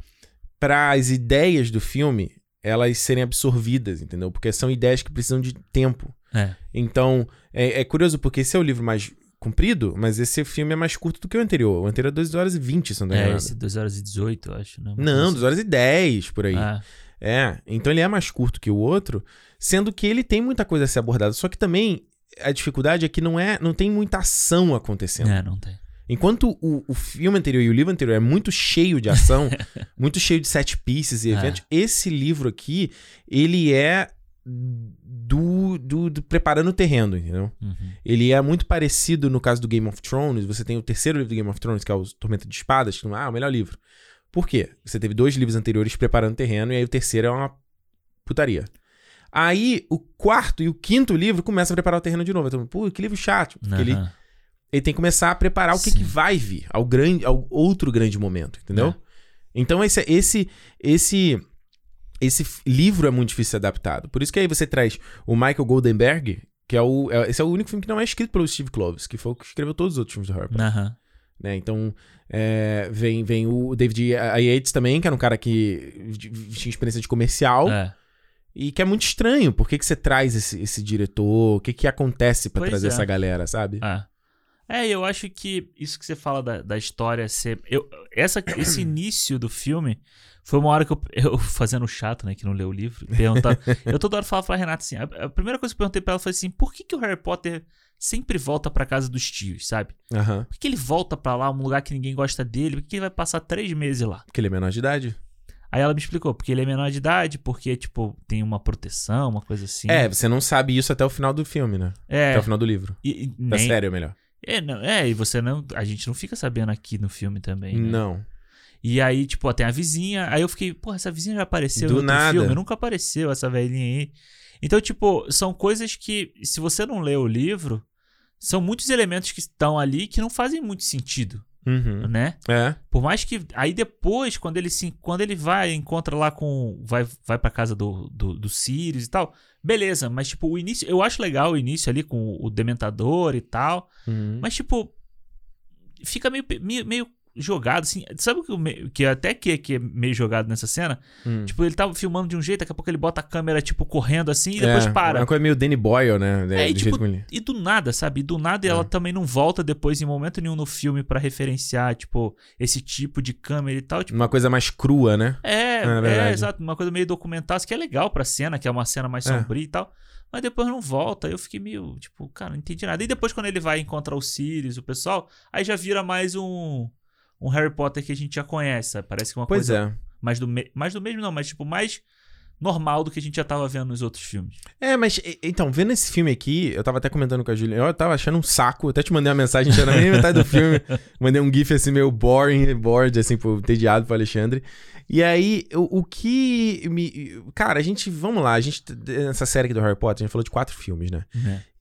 para as ideias do filme elas serem absorvidas, entendeu? Porque são ideias que precisam de tempo. É. Então, é, é curioso porque esse é o livro mais comprido, mas esse filme é mais curto do que o anterior. O anterior é 2 horas e 20, se não me É, engano. esse 2 horas e 18, eu acho, né? Não, coisa 2 horas e 10 por aí. assim. É, então ele é mais curto que o outro, sendo que ele tem muita coisa a ser abordada. Só que também a dificuldade é que não é, não tem muita ação É, acontecendo. é, não tem. Enquanto o, o filme anterior e o livro anterior é muito cheio de ação, muito cheio de set pieces e É. eventos, esse livro aqui, ele é do, do, do preparando o terreno, entendeu? Uhum. Ele é muito parecido no caso do Game of Thrones. Você tem o terceiro livro do Game of Thrones, que é o Tormenta de Espadas, que não é ah, o melhor livro. Por quê? Você teve dois livros anteriores preparando o terreno, e aí o terceiro é uma putaria. Aí o quarto e o quinto livro começa a preparar o terreno de novo. Então, pô, que livro chato. Porque ele, Aham. ele tem que começar a preparar o que, que vai vir, ao, grande, ao outro grande momento, entendeu? É. Então esse, esse, esse, esse livro é muito difícil de ser adaptado. Por isso que aí você traz o Michael Goldenberg, que é o. é- esse é o único filme que não é escrito pelo Steve Kloves, que foi o que escreveu todos os outros filmes do Harry Potter. Né? Então, é, vem, vem o David Yates também, que era um cara que tinha experiência de comercial. É. E que é muito estranho. Por que, que você traz esse, esse diretor? O que, que acontece pra Pois trazer é. essa galera, sabe? É. É, eu acho que isso que você fala da, da história ser. Eu, essa, esse início do filme foi uma hora que eu, eu fazendo chato, né, que não leu o livro, perguntar. eu toda hora falava pra Renata assim: a, a primeira coisa que eu perguntei pra ela foi assim: por que, que o Harry Potter sempre volta pra casa dos tios, sabe? Aham. Por que, que ele volta pra lá, um lugar que ninguém gosta dele? Por que, que ele vai passar três meses lá? Porque ele é menor de idade. Aí ela me explicou: porque ele é menor de idade, porque, tipo, tem uma proteção, uma coisa assim. É, você não sabe isso até o final do filme, né? é. Até o final do livro. E, e Da nem- série, melhor. É, não, é, e você não. A gente não fica sabendo aqui no filme também. né? Não. E aí, tipo, ó, tem a vizinha. Aí eu fiquei, porra, essa vizinha já apareceu Do nada. filme? Nunca apareceu essa velhinha aí. Então, tipo, são coisas que, se você não lê o livro, são muitos elementos que estão ali que não fazem muito sentido, Uhum. né? É. Por mais que. Aí depois, quando ele se. Quando ele vai, encontra lá com. Vai, vai pra casa do, do, do Sirius e tal. Beleza, mas, tipo, o início. Eu acho legal o início ali com o Dementador e tal. Uhum. Mas, tipo, fica meio, meio, meio jogado, assim. Sabe o que, me- que até que, que é meio jogado nessa cena? Hum. Tipo, ele tava filmando de um jeito, daqui a pouco ele bota a câmera, tipo, correndo assim e depois é, para. Uma coisa meio Danny Boyle, né? É, e do tipo, ele- E do nada, sabe? E do nada É. ela também não volta depois em momento nenhum no filme pra referenciar, tipo, esse tipo de câmera e tal. Tipo, Uma coisa mais crua, né? é, É é, exato. Uma coisa meio documental, que é legal pra cena, que é uma cena mais É. sombria e tal. Mas depois não volta. Eu fiquei meio, tipo, cara, não entendi nada. E depois, quando ele vai encontrar o Sirius, o pessoal, aí já vira mais um. Um Harry Potter que a gente já conhece, sabe? Parece que é uma Pois coisa é. mais do, me... mais do mesmo, não, mas tipo, mais normal do que a gente já tava vendo nos outros filmes. É, mas então, vendo esse filme aqui, eu tava até comentando com a Julia, eu tava achando um saco, até te mandei uma mensagem, tinha na metade do filme, mandei um gif assim meio boring, bored, assim, pro, entediado pro Alexandre. E aí, o, o que me... Cara, a gente, vamos lá, a gente, nessa série aqui do Harry Potter, a gente falou de quatro filmes, né?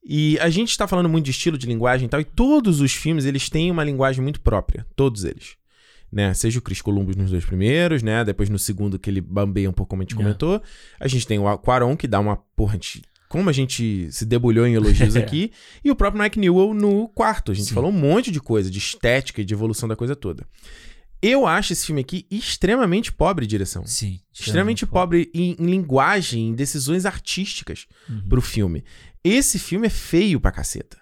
E a gente tá falando muito de estilo de linguagem e tal, e todos os filmes, eles têm uma linguagem muito própria. Todos eles. Né? Seja o Chris Columbus nos dois primeiros, né? Depois no segundo que ele bambeia um pouco, como a gente É. comentou. A gente tem o Quaron, que dá uma... Porra, gente- como a gente se debulhou em elogios aqui. E o próprio Mike Newell no quarto. A gente Sim. falou um monte de coisa, de estética e de evolução da coisa toda. Eu acho esse filme aqui extremamente pobre em direção. Sim. Extremamente pobre em, em linguagem, em decisões artísticas Uhum. pro filme. Esse filme é feio pra caceta.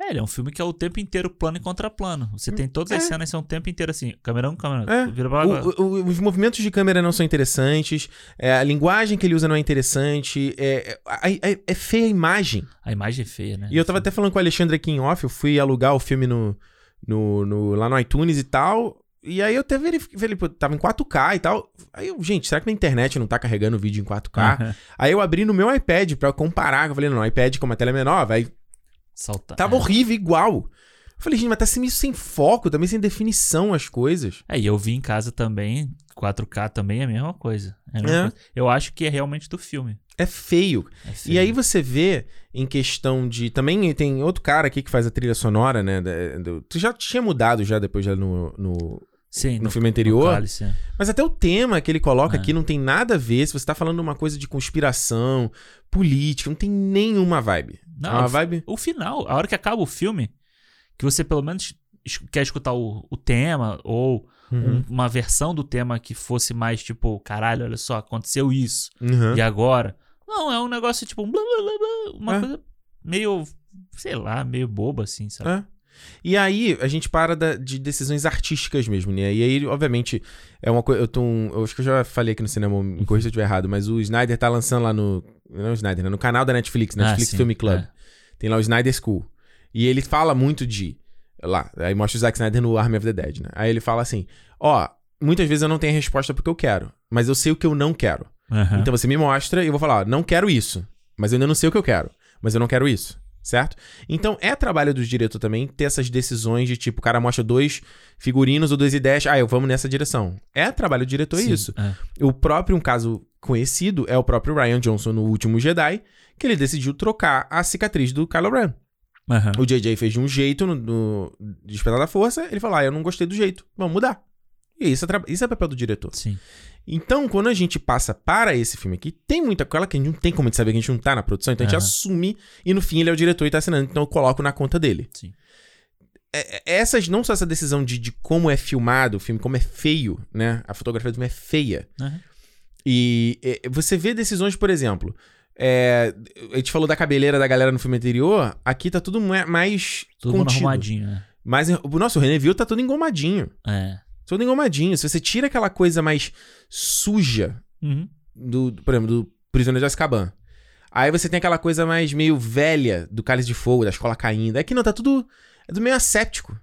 É, ele é um filme que é o tempo inteiro plano e contraplano. Você tem todas as É. cenas são o tempo inteiro assim, câmera 1, câmera É. vira pra lá. O- o- os movimentos de câmera não são interessantes, é, a linguagem que ele usa não é interessante, é, é, é- é feia a imagem. A imagem é feia, né? E eu tava até falando com o Alexandre aqui em off, eu fui alugar o filme no, no, no- lá no iTunes e tal. E aí eu até verifiquei, tava em 4K e tal. Aí eu, gente, será que na internet não tá carregando o vídeo em 4K? Aham. Aí eu abri no meu iPad pra comparar. Eu falei, não, iPad como a tela é menor, vai. Salta. Tava é. horrível, igual. Eu falei, gente, mas tá meio sem foco, também sem definição as coisas. É, e eu vi em casa também, 4K também é a mesma coisa. É a mesma É. coisa. Eu acho que é realmente do filme. É feio. É feio. E aí você vê em questão de. Também tem outro cara aqui que faz a trilha sonora, né? do- tu já tinha mudado já depois já no, no, Sim, no filme anterior. Cálice, é. Mas até o tema que ele coloca É. aqui não tem nada a ver. Se você tá falando uma coisa de conspiração, política, não tem nenhuma vibe. Não, é uma o- vibe. O final, a hora que acaba o filme, que você pelo menos quer escutar o, o tema ou Uhum. um- uma versão do tema que fosse mais tipo, caralho, olha só, aconteceu isso. Uhum. E agora? Não, é um negócio tipo, blá, blá, blá, uma É. coisa meio, sei lá, meio boba assim, sabe? É. E aí, a gente para da- de decisões artísticas mesmo, né? E aí, obviamente, é uma coisa. Eu, tô um- eu acho que eu já falei aqui no cinema, me corrija se eu estiver errado, mas o Snyder tá lançando lá no. Não o Snyder, né? No canal da Netflix, Netflix Ah, Film Club. é. Tem lá o Snyder School. E ele fala muito de. Lá, aí mostra o Zack Snyder no Army of the Dead, né? Aí ele fala assim: Ó, muitas vezes eu não tenho a resposta porque eu quero, mas eu sei o que eu não quero. Aham. Então você me mostra e eu vou falar, ó, não quero isso. Mas eu ainda não sei o que eu quero. Mas eu não quero isso. Certo? Então é trabalho do diretor também ter essas decisões de tipo, o cara mostra dois figurinos ou duas ideias, ah, eu vamos nessa direção. É trabalho do diretor Sim, isso. é. O próprio, um caso conhecido, é o próprio Ryan Johnson no último Jedi, que ele decidiu trocar a cicatriz do Kylo Ren. Aham. O JJ fez de um jeito no, no Despertar da Força, ele falou, ah, eu não gostei do jeito, vamos mudar. E isso é, isso é papel do diretor. Sim. Então, quando a gente passa para esse filme aqui, tem muita coisa que a gente não tem como saber que a gente não tá na produção, então a gente assume e no fim ele é o diretor e tá assinando, então eu coloco na conta dele. Sim. É- é- essas, não só essa decisão de, de como é filmado o filme, como é feio, né? A fotografia do filme é feia. Aham. E é, você vê decisões, por exemplo, é, a gente falou da cabeleira da galera no filme anterior, aqui tá tudo ma- mais mundo contido. arrumadinho, né? Mas, o nosso René viu tá tudo engomadinho. É. Todo engomadinho. Se você tira aquela coisa mais suja Uhum. do, por exemplo, do Prisioneiro de Azkaban. Aí você tem aquela coisa mais meio velha do Cálice de Fogo, da escola caindo. Aqui não, tá tudo. É do meio asséptico.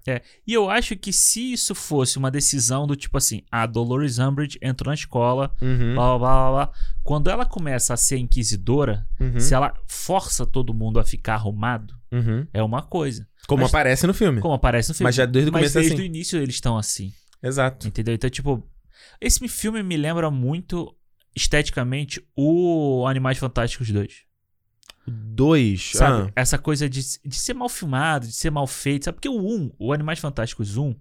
E eu acho que se isso fosse uma decisão do tipo assim, a Dolores Umbridge entrou na escola, Uhum. blá blá blá blá. blá. Quando ela começa a ser inquisidora, uhum, se ela força todo mundo a ficar arrumado, uhum. é uma coisa. Como Mas- aparece no filme. Como aparece no filme. Mas já desde o Mas começo é desde assim. o início eles estão assim, Exato. entendeu? Então, tipo, esse filme me lembra muito esteticamente o Animais Fantásticos 2. Dois. Sabe? ah, Essa coisa de, de ser mal filmado, de ser mal feito, sabe? Porque o 1, o Animais Fantásticos 1,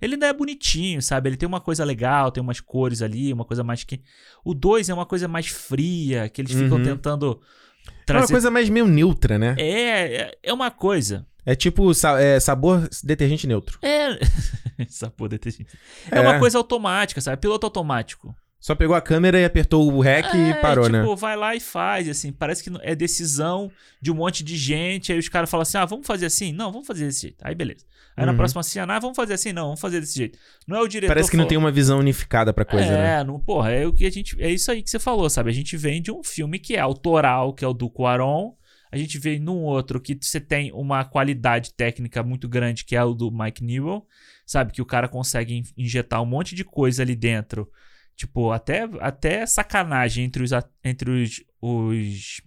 ele ainda é bonitinho, sabe? Ele tem uma coisa legal, tem umas cores ali, uma coisa mais que. O 2 é uma coisa mais fria, que eles ficam Uhum. tentando É uma trazer. coisa mais meio neutra, né? É, é, é uma coisa. É tipo é, sabor detergente neutro. É. Porra detergente. É. uma coisa automática, sabe? Piloto automático. Só pegou a câmera e apertou o REC é, e parou, tipo, né? vai lá e faz, assim. Parece que é decisão de um monte de gente. Aí os caras falam assim: ah, vamos fazer assim? Não, vamos fazer desse jeito. Aí beleza. Aí na Uhum. próxima cena, ah, vamos fazer assim? Não, vamos fazer desse jeito. Não é o diretor. Parece que não falou- tem uma visão unificada pra coisa, é, né? não, porra, é o que a gente. É isso aí que você falou, sabe? A gente vem de um filme que é autoral, que é o do Cuaron. A gente vem num outro que você tem uma qualidade técnica muito grande, que é o do Mike Newell, sabe? Que o cara consegue in- injetar um monte de coisa ali dentro. Tipo, até, até sacanagem entre os, a- entre os, os,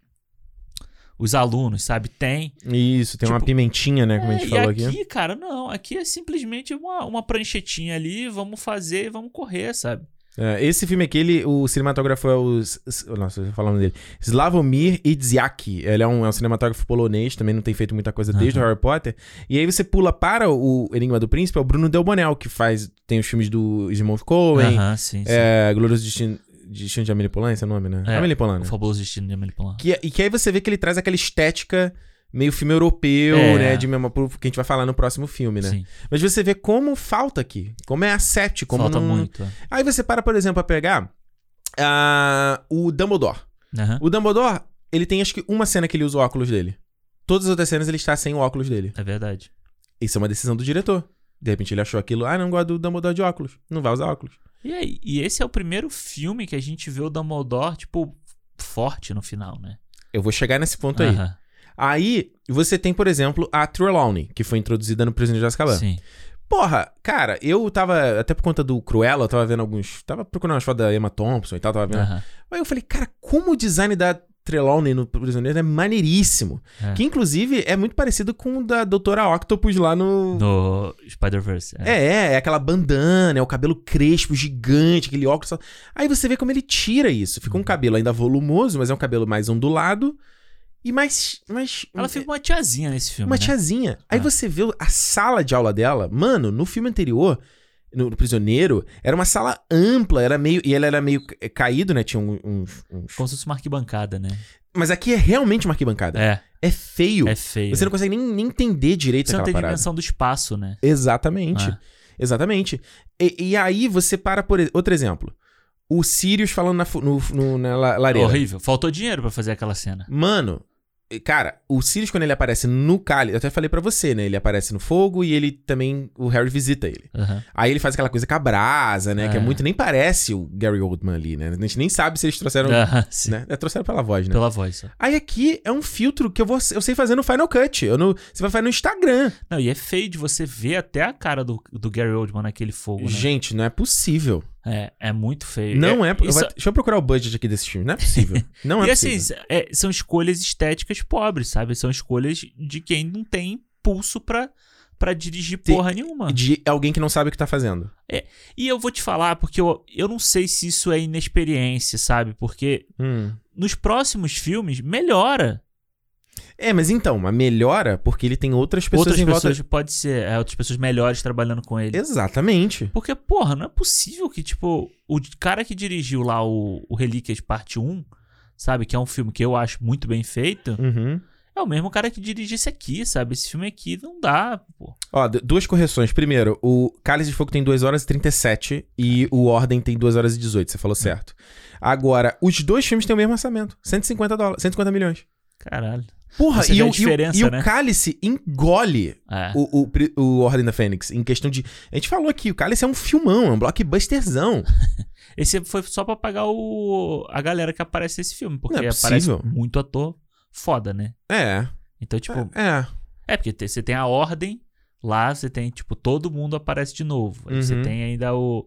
os alunos, sabe? Tem. Isso, tem uma Tipo, pimentinha, né? Como a É, gente e falou aqui, aqui. cara, não. Aqui é simplesmente uma, uma pranchetinha ali, vamos fazer, vamos correr, sabe? É, esse filme aqui, ele, o cinematógrafo é o. Nossa, o nome dele. Slavomir Idziaki. Ele é um, é um cinematógrafo polonês, também não tem feito muita coisa desde o Aham. Harry Potter. E aí você pula para o Enigma do Príncipe, é o Bruno Del Bonel, que faz. Tem os filmes do Smooth Cohen, Aham, sim, sim. é, Glorioso Destino, Destino de Amélie Poulain, esse é o nome, né? É, Amélie Poulain, O né? fabuloso destino de Amélie Poulain. Que, e que aí você vê que ele traz aquela estética meio filme europeu, É. né? De mesmo, que a gente vai falar no próximo filme, né? Sim, Mas você vê como falta aqui, como é aséptico, como falta não... muito. é. Aí você para, por exemplo, a pegar ah, o Dumbledore. Aham. O Dumbledore, ele tem acho que uma cena que ele usa o óculos dele. Todas as outras cenas ele está sem o óculos dele. É verdade. Isso é uma decisão do diretor. De repente ele achou aquilo, ah, não gosto do Dumbledore de óculos. Não vai usar óculos. E, aí, e esse é o primeiro filme que a gente vê o Dumbledore, tipo, forte no final, né? Eu vou chegar nesse ponto aí. Aí, você tem, por exemplo, a Trelawney, que foi introduzida no Prisioneiro de Azkaban. Sim. Porra, cara, eu tava, até por conta do Cruella, eu tava vendo alguns, tava procurando umas fotos da Emma Thompson e tal, tava vendo. Aham. Aí eu falei, cara, como o design da Trelawney no Prisioneiro é maneiríssimo. É. Que, inclusive, é muito parecido com o da Doutora Octopus lá no... No Spider-Verse. É. É, é, é aquela bandana, é o cabelo crespo, gigante, aquele óculos. Aí você vê como ele tira isso. Uhum. Fica um cabelo ainda volumoso, mas é um cabelo mais ondulado e mais... mais Ela fica uma tiazinha nesse filme, uma né? tiazinha. Aí Ah. você vê a sala de aula dela. Mano, no filme anterior, no, no Prisioneiro, era uma sala ampla, era meio. E ela era meio ca- caído, né? Tinha um- uns. uns- Como se fosse uma arquibancada, né? Mas aqui é realmente uma arquibancada. É, É, feio. é feio. Você não consegue nem, nem entender direito Você não tem parada. dimensão do espaço, né? Exatamente. Ah. Exatamente. E, e aí você para por. Outro exemplo. O Sirius falando na, no, no- na la- lareira. Horrível. Faltou dinheiro pra fazer aquela cena. Mano, cara, o Sirius, quando ele aparece no cálice, eu até falei pra você, né? Ele aparece no fogo e ele também. O Harry visita ele. Aham. Aí ele faz aquela coisa com a brasa, né? Que é É. muito. Nem parece o Gary Oldman ali, né? A gente nem sabe se eles trouxeram. Sim. Né? É, trouxeram pela voz, né? Pela voz. só. Aí aqui é um filtro que eu, vou, eu sei fazer no Final Cut. Eu no, você vai fazer no Instagram. Não, e é feio de você ver até a cara do, do Gary Oldman naquele fogo, né? Gente, não é possível. É, é muito feio. Não é. eu isso- vou- deixa eu procurar o budget aqui desse filme. Não é possível. Não é e assim, possível. é- são escolhas estéticas pobres, sabe? São escolhas de quem não tem pulso pra, pra dirigir Tem- porra nenhuma. De alguém que não sabe o que tá fazendo. E eu vou te falar, porque eu, eu não sei se isso é inexperiência, sabe? Porque Hum. nos próximos filmes melhora. É, mas então, mas melhora porque ele tem outras pessoas outras em pessoas, volta. pode ser, é, outras pessoas melhores trabalhando com ele. Exatamente. Porque, porra, não é possível que, tipo, o cara que dirigiu lá o, o Relíquias Parte 1, sabe? Que é um filme que eu acho muito bem feito, Uhum. é o mesmo cara que dirige esse aqui, sabe? Esse filme aqui não dá, pô. Ó, duas correções. Primeiro, o Cálice de Fogo tem 2 horas e 37 e o Ordem tem 2 horas e 18, você falou certo. Agora, os dois filmes têm o mesmo orçamento. 150 dólares, 150 milhões. Caralho. Porra, e, o, e o- e o né? Cálice engole É. o, o, o Ordem da Fênix em questão de... A gente falou aqui, o Cálice é um filmão, é um blockbusterzão. Esse foi só pra pagar o, a galera que aparece nesse filme, porque é aparece muito ator foda, né? É, Então, tipo, é. é, porque te- você tem a ordem, lá você tem, tipo, todo mundo aparece de novo. Aí você Uhum. tem ainda o,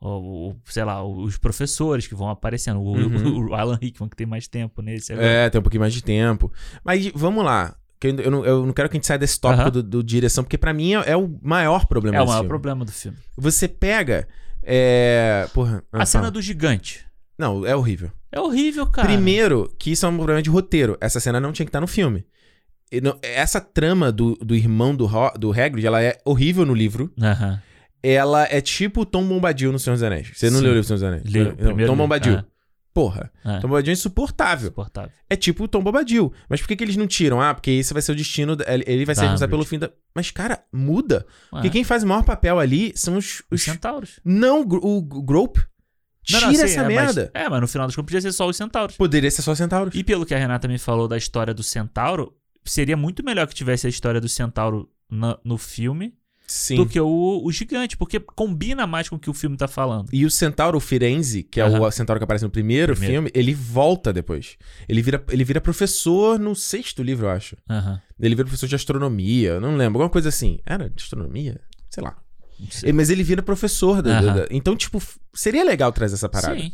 o, sei lá, os professores que vão aparecendo. O, Uhum. o Alan Rickman, que tem mais tempo nesse agora. É, tem um pouquinho mais de tempo. Mas vamos lá. Eu, não, eu não quero que a gente saia desse tópico Aham. do, do direção, porque pra mim é, é o maior problema É o maior filme. problema do filme. Você pega. É. Porra. ah, a cena do gigante. Não, é horrível. É horrível, cara. Primeiro, que isso é um problema de roteiro. Essa cena não tinha que estar no filme. E não- essa trama do, do irmão do, do Hagrid, ela é horrível no livro. Aham. Ela é tipo o Tom Bombadil no Senhor dos Anéis. Você não Sim. leu o livro do Senhor dos Anéis? Li- Não, Tom li. Bombadil. Ah. Porra, É. Tom Bobadil é insuportável. Insuportável. É tipo o Tom Bobadil. Mas por que, que eles não tiram? Ah, porque esse vai ser o destino. Ele vai ser responsável pelo fim da. Mas, cara, muda. Porque É. quem faz o maior papel ali são os. Os os... centauros. Não, o, o Grope. Não, Tira não, sim, essa é, mas- merda. é, mas no final das contas podia ser só os centauros. Poderia ser só centauros. E pelo que a Renata me falou da história do centauro, seria muito melhor que tivesse a história do centauro no filme Sim. do que o, o gigante, porque combina mais com o que o filme tá falando. E o centauro Firenze, que é Aham. o centauro que aparece no primeiro, Primeiro. filme, ele volta depois. Ele vira, ele vira professor no sexto livro, eu acho. Aham. Ele vira professor de astronomia, eu não lembro, alguma coisa assim. Era de astronomia? Sei lá. Não sei. Ele- Mas ele vira professor. Da, da- Aham. da- Então, tipo, f- seria legal trazer essa parada. Sim.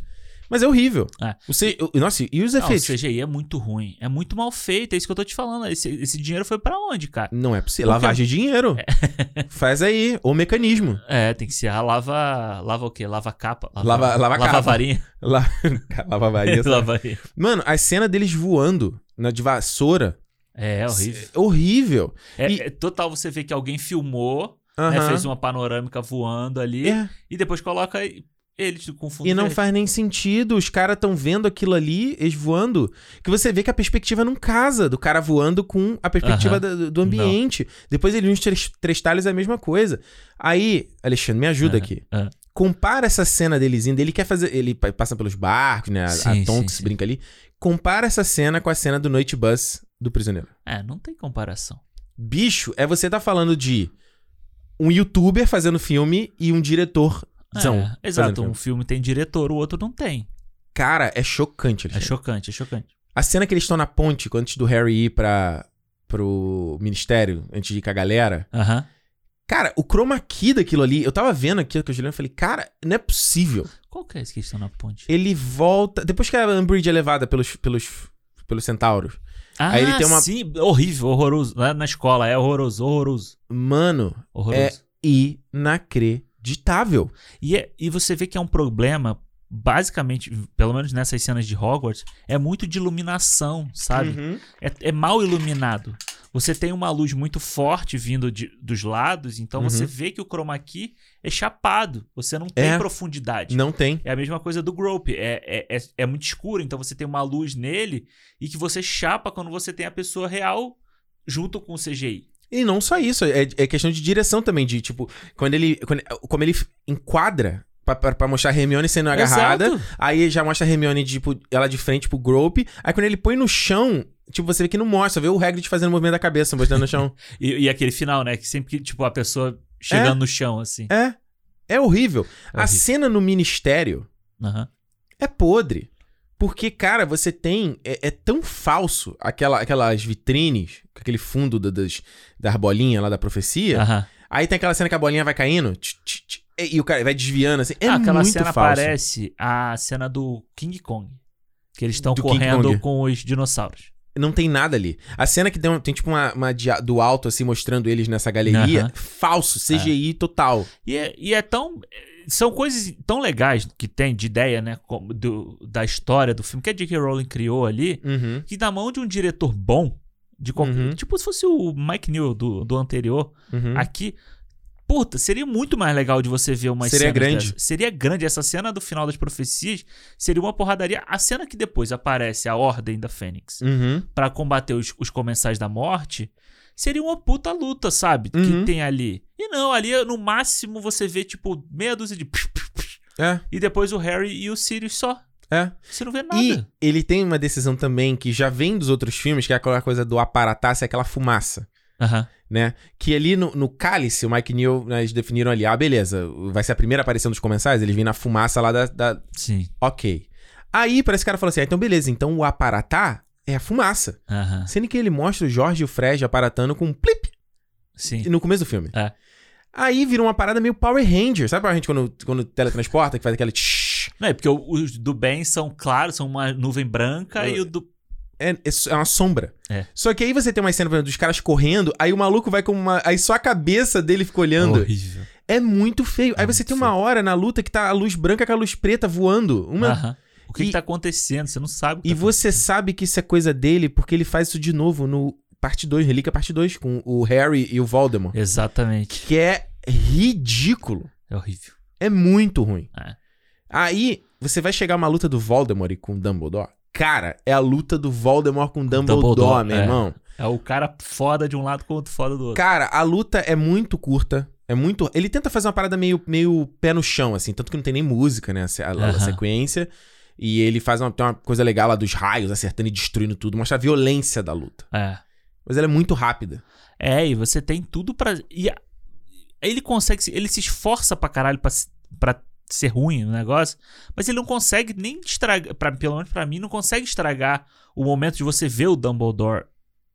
Mas é horrível. É. O C- Nossa, e os Não, o efeitos? CGI é muito ruim. É muito mal feito, é isso que eu tô te falando. Esse, esse dinheiro foi pra onde, cara? Não é possível. Porque- Lavagem de dinheiro. Faz aí. O mecanismo. É, tem que ser a lava. Lava o quê? Lava capa? Lava- lava capa. varinha. La... Lava varia. sabe? lava varinha. Mano, a cena deles voando na de vassoura. É, é horrível. É horrível. É, E- é total você vê que alguém filmou, né, Aham. fez uma panorâmica voando ali É. e depois coloca E não faz nem sentido. Os caras estão vendo aquilo ali, eles voando. Que você vê que a perspectiva não casa do cara voando com a perspectiva Aham. da- do ambiente. Depois ele nos três, três talhos é a mesma coisa. Aí, Alexandre, me ajuda Aham, aqui. aham. Compara essa cena deles indo. Ele quer fazer. Ele pa- passa pelos barcos, né? A, Sim, a Tonks sim, sim. brinca ali. Compara essa cena com a cena do Noite Bus do prisioneiro. É, não tem comparação. Bicho, é você tá falando de um youtuber fazendo filme e um diretor. É, exato, um filme tem diretor, o outro não tem. Cara, é chocante. É Alexandre. chocante, é chocante. A cena que eles estão na ponte, antes do Harry ir pra, pro ministério, antes de ir com a galera. Aham. Cara, o chroma key daquilo ali, eu tava vendo aquilo que eu Juliano e falei, cara, não é possível. Qual que é esse que estão na ponte? Ele volta. Depois que a Umbridge é levada pelos, pelos, pelos centauros. Ah, aí ele tem uma- sim, horrível, horroroso. Lá na escola, é horroroso, horroroso. Mano, Horroroso. inacreditável. E, é- e você vê que é um problema, basicamente, pelo menos nessas cenas de Hogwarts, é muito de iluminação, sabe? Uhum. É, é mal iluminado. Você tem uma luz muito forte vindo de- dos lados, então Uhum. você vê que o chroma key é chapado. Você não tem É. profundidade. Não tem. É a mesma coisa do Grope. É, é, é, é muito escuro, então você tem uma luz nele e que você chapa quando você tem a pessoa real junto com o CGI. E não só isso, é, é questão de direção também, de tipo, quando ele. Quando, como ele enquadra pra, pra, pra mostrar a Hermione sendo agarrada. Exato. Aí já mostra a Hermione, tipo, ela de frente pro Grope. Aí quando ele põe no chão, tipo, você vê que não mostra, vê o Hagrid fazendo o movimento da cabeça, mostrando no chão. E, e aquele final, né? Que sempre que, tipo, a pessoa chegando no chão, assim. É. É horrível. A Horrível. cena no ministério Aham. é podre. Porque, cara, você tem. É, é tão falso aquela, aquelas vitrines, aquele fundo da, das, da bolinha lá da profecia. Aham. Aí tem aquela cena que a bolinha vai caindo. tch, tch, tch, e o cara vai desviando, assim. É aquela muito cena falso. parece a cena do King Kong. Que eles estão Do King correndo Kong. com os dinossauros. Não tem nada ali. A cena que tem, um- tem tipo uma, uma dia- do alto, assim, mostrando eles nessa galeria. Aham. Falso, CGI total. E é, e é tão. São coisas tão legais que tem de ideia, né? do- da história do filme que a J.K. Rowling criou ali. Uhum. Que na mão de um diretor bom, de qual- Uhum. tipo se fosse o Mike Newell do, do anterior, Uhum. aqui. Puta, seria muito mais legal de você ver uma Seria grande. Seria grande. Essa cena do final das profecias seria uma porradaria. A cena que depois aparece a Ordem da Fênix Uhum. pra combater os, os comensais da morte seria uma puta luta, sabe? Uhum. Que tem ali. E não, ali no máximo você vê tipo meia dúzia de. É, E depois o Harry e o Sirius só. é. Você não vê nada. E ele tem uma decisão também que já vem dos outros filmes, que é aquela coisa do aparatar, é aquela fumaça. Aham. né? Que ali no, no cálice, o Mike Neal, né, eles definiram ali, ah, beleza, vai ser a primeira aparição dos comensais, eles vêm na fumaça lá da, da- Sim. Ok. Aí parece que o cara falou assim, ah, então beleza, então o aparatar é a fumaça. Aham. Sendo que ele mostra o Jorge e o Fred aparatando com um plip Sim. no começo do filme. É. Aí virou uma parada meio Power Ranger. Sabe Power Ranger quando, quando teletransporta, que faz aquele tsh? Não, é porque os do bem são claros, são uma nuvem branca Eu- e o do. É, é é uma sombra. É. Só que aí você tem uma cena exemplo, dos caras correndo, aí o maluco vai com uma. Aí só a cabeça dele fica olhando. Horrível. É muito feio. É aí você tem uma hora na luta que tá a luz branca com a luz preta voando. Uma... Aham. O que, E- que tá acontecendo? Você não sabe o que E tá você sabe que isso é coisa dele porque ele faz isso de novo no parte 2, Relíquia parte 2, com o Harry e o Voldemort. Exatamente. Que é ridículo. É horrível. É muito ruim. É. Aí você vai chegar uma luta do Voldemort com o Dumbledore. Cara, é a luta do Voldemort com o Dumbledore, Dumbledore, meu é. irmão. É o cara foda de um lado com o outro foda do outro. Cara, a luta é muito curta. É muito. Ele tenta fazer uma parada meio, meio pé no chão, assim. Tanto que não tem nem música, né? A, a- a sequência. E ele faz uma, tem uma coisa legal lá dos raios, acertando e destruindo tudo. Mostra a violência da luta. É. Mas ela é muito rápida. É, e você tem tudo pra. E a- ele consegue. se- Ele se esforça pra caralho pra, pra ser ruim no negócio, mas ele não consegue nem estragar. Pra, pelo menos pra mim, não consegue estragar o momento de você ver o Dumbledore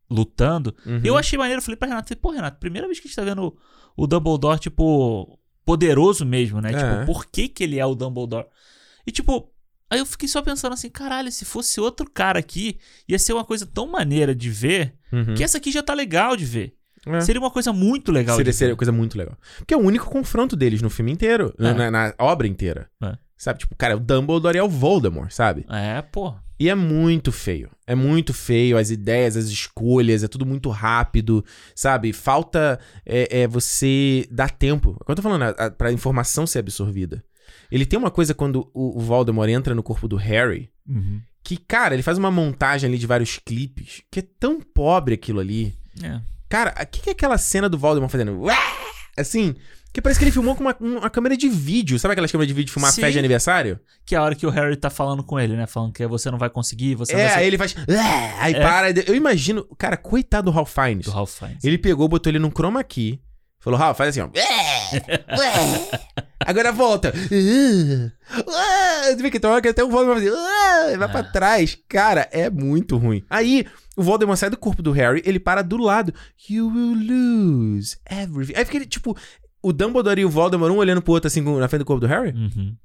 lutando. Uhum. Eu achei maneiro, eu falei pra Renato, falei, pô, Renato, primeira vez que a gente tá vendo o, o Dumbledore, tipo, poderoso mesmo, né? É. Tipo, por que que ele é o Dumbledore? E, tipo, aí eu fiquei só pensando assim, caralho, se fosse outro cara aqui, ia ser uma coisa tão maneira de ver, Uhum. que essa aqui já tá legal de ver. É. Seria uma coisa muito legal Seria, seria ver. coisa muito legal. Porque é o único confronto deles no filme inteiro. É. Na, na obra inteira. É. Sabe? Tipo, cara, o Dumbledore é o Voldemort, sabe? É, pô. E é muito feio. É muito feio. As ideias, as escolhas, é tudo muito rápido, sabe? Falta é, é, você dar tempo. Quando eu tô falando, a, a, pra informação ser absorvida. Ele tem uma coisa quando o, o Voldemort entra no corpo do Harry. Uhum. Que, cara, ele faz uma montagem ali de vários clipes. Que é tão pobre aquilo ali. É. Cara, o que, que é aquela cena do Voldemort fazendo? Ué! Assim. Que parece que ele filmou com uma, uma câmera de vídeo. Sabe aquelas câmeras de vídeo de filmar Sim. festa de aniversário? Que é a hora que o Harry tá falando com ele, né? Falando que você não vai conseguir, você não É, ser aí ele faz. Aí É. para. Eu imagino. Cara, coitado do Ralph Fiennes. do Ralph Fiennes. Ele pegou, botou ele num chroma key. Falou, Ralph, faz assim, ó. Agora volta. Vê que até o Voldemort vai fazer. Vai pra É. trás. Cara, é muito ruim. Aí, o Voldemort sai do corpo do Harry, ele para do lado. You will lose everything. Aí fica ele, tipo, o Dumbledore e o Voldemort, um olhando pro outro assim na frente do corpo do Harry. Uhum.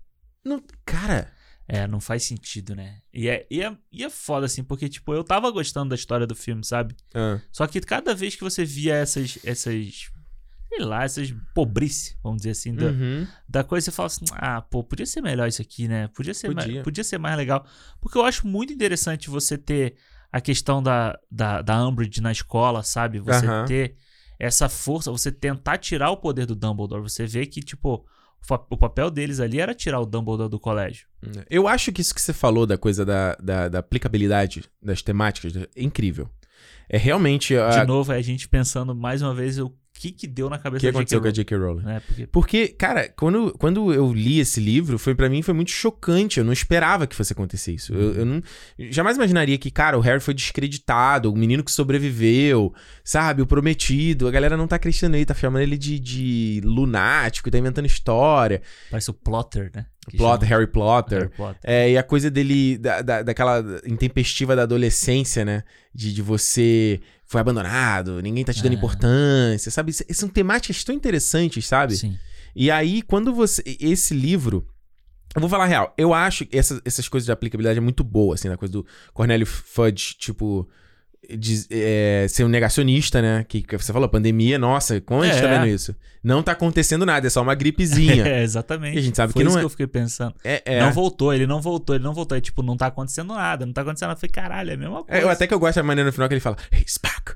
Não, cara. É, não faz sentido, né? E é, e, é, e é foda, assim, porque, tipo, eu tava gostando da história do filme, sabe? Ah, Só que cada vez que você via essas. essas sei lá, essas pobrice, vamos dizer assim, da, uhum. da coisa, você fala assim: ah, pô, podia ser melhor isso aqui, né? Podia ser, Podia. Mais, podia ser mais legal. Porque eu acho muito interessante você ter a questão da, da, da Umbridge na escola, sabe? Você Aham. ter essa força, você tentar tirar o poder do Dumbledore. Você vê que, tipo, o, papel deles ali era tirar o Dumbledore do colégio. Eu acho que isso que você falou da coisa da, da, da aplicabilidade das temáticas é incrível. É realmente. De a- novo, é a gente pensando mais uma vez o que que deu na o cabeça que da aconteceu com a J.K. Rowling, né? Porque Porque, cara, quando, quando eu li esse livro, foi para mim foi muito chocante. Eu não esperava que fosse acontecer isso. Eu, eu não jamais imaginaria que, cara, o Harry foi descreditado, o menino que sobreviveu, sabe, o prometido. A galera não tá acreditando ele, tá chamando ele de, de lunático, tá inventando história. parece o Plotter, né? Plot. Harry Potter. Harry Potter. É, e a coisa dele, da, da- daquela intempestiva da adolescência, né? De, de você foi abandonado, ninguém tá te dando É. importância, sabe? São temáticas tão interessantes, sabe? Sim. E aí, quando você. Esse livro. Eu vou falar a real. Eu acho que essas, essas coisas de aplicabilidade é muito boa, assim, na coisa do Cornélio Fudge, tipo. De- é, ser um negacionista, né? Que, que você falou, pandemia, nossa, como a gente tá É. vendo isso? Não tá acontecendo nada, é só uma gripezinha. É, exatamente. E a gente sabe Foi que não isso é- que eu fiquei pensando. É, é. Não voltou, ele não voltou, ele não voltou. É tipo, não tá acontecendo nada, não tá acontecendo nada. Eu falei, caralho, é a mesma coisa. É, eu até que eu gosto da maneira no final que ele fala, hey, Spock.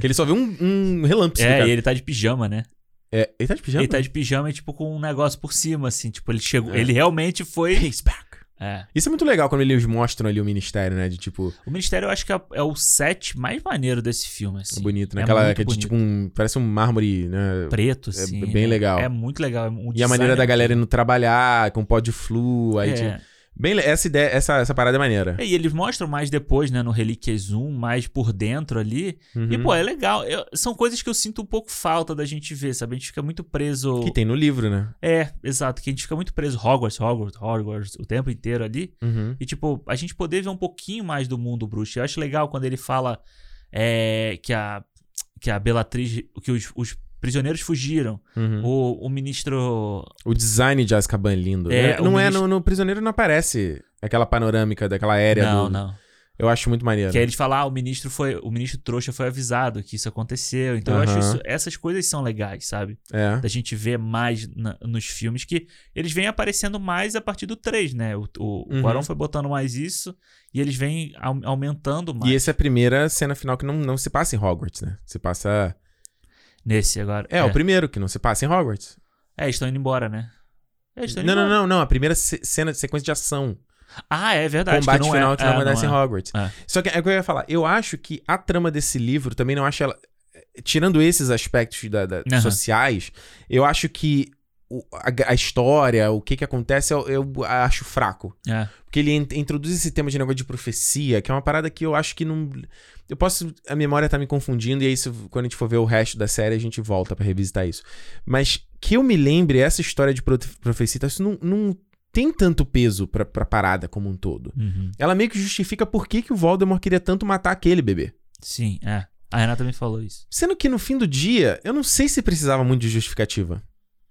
que ele só vê um, um relâmpago. É, e ele tá de pijama, né? É, ele tá de pijama? Ele tá de pijama e, tipo, com um negócio por cima, assim. Tipo, ele chegou. É. Ele realmente foi. Hey, Spock. É. Isso é muito legal quando eles mostram ali o ministério, né? De tipo, O Ministério eu acho que é, é o set mais maneiro desse filme, assim. bonito, né? É Aquela que é de bonito. tipo um. Parece um mármore, né? Preto, assim. bem legal. É muito legal. E a maneira da é- galera indo trabalhar com pó de flu. Aí, É. tipo, bem, essa ideia, essa, essa parada é maneira. É, e eles mostram mais depois, né, no Relíquias Zoom, mais por dentro ali. E, Uhum. pô, é legal. Eu- são coisas que eu sinto um pouco falta da gente ver, sabe? A gente fica muito preso. Que tem no livro, né? É, exato. Que a gente fica muito preso Hogwarts, Hogwarts, Hogwarts o tempo inteiro ali. Uhum. E, tipo, a gente poder ver um pouquinho mais do mundo bruxo. Eu acho legal quando ele fala é, que a que a Bellatrix, que os, os prisioneiros fugiram. Uhum. O, o ministro... O design de Azkaban é lindo. É, É, o não é, ministro- no, no Prisioneiro não aparece aquela panorâmica daquela aérea não, do... não. Eu acho muito maneiro. Que aí eles falam, ah, o ministro foi, o ministro trouxa foi avisado que isso aconteceu. Então eu acho isso, essas coisas são legais, sabe? É. Da gente ver mais na- nos filmes que eles vêm aparecendo mais a partir do 3, né? O, o, Uhum. o foi botando mais isso e eles vêm au- aumentando mais E essa é a primeira cena final que não, não se passa em Hogwarts, né? Se passa... nesse agora. É, o primeiro que não se passa em Hogwarts. É, eles estão indo embora, né? É, eles tão Não, indo não, embora. não, não. A primeira ce- cena de sequência de ação. Ah, é verdade. combate que não final é, que não é, acontece é. em Hogwarts. É. Só que é o que eu ia falar. Eu acho que a trama desse livro também não acho ela. Tirando esses aspectos da- da- Aham. sociais, eu acho que o- a, a história, o que que acontece, eu, eu acho fraco. É. Porque ele in- introduz esse tema de negócio de profecia, que é uma parada que eu acho que não. Eu posso. A memória tá me confundindo, e aí, se, quando a gente for ver o resto da série, a gente volta pra revisitar isso. Mas que eu me lembre, essa história de profecia, isso não, não tem tanto peso pra, pra parada como um todo. Uhum. Ela meio que justifica por que, que o Voldemort queria tanto matar aquele bebê. Sim, é. A Renata me falou isso. Sendo que no fim do dia, eu não sei se precisava muito de justificativa.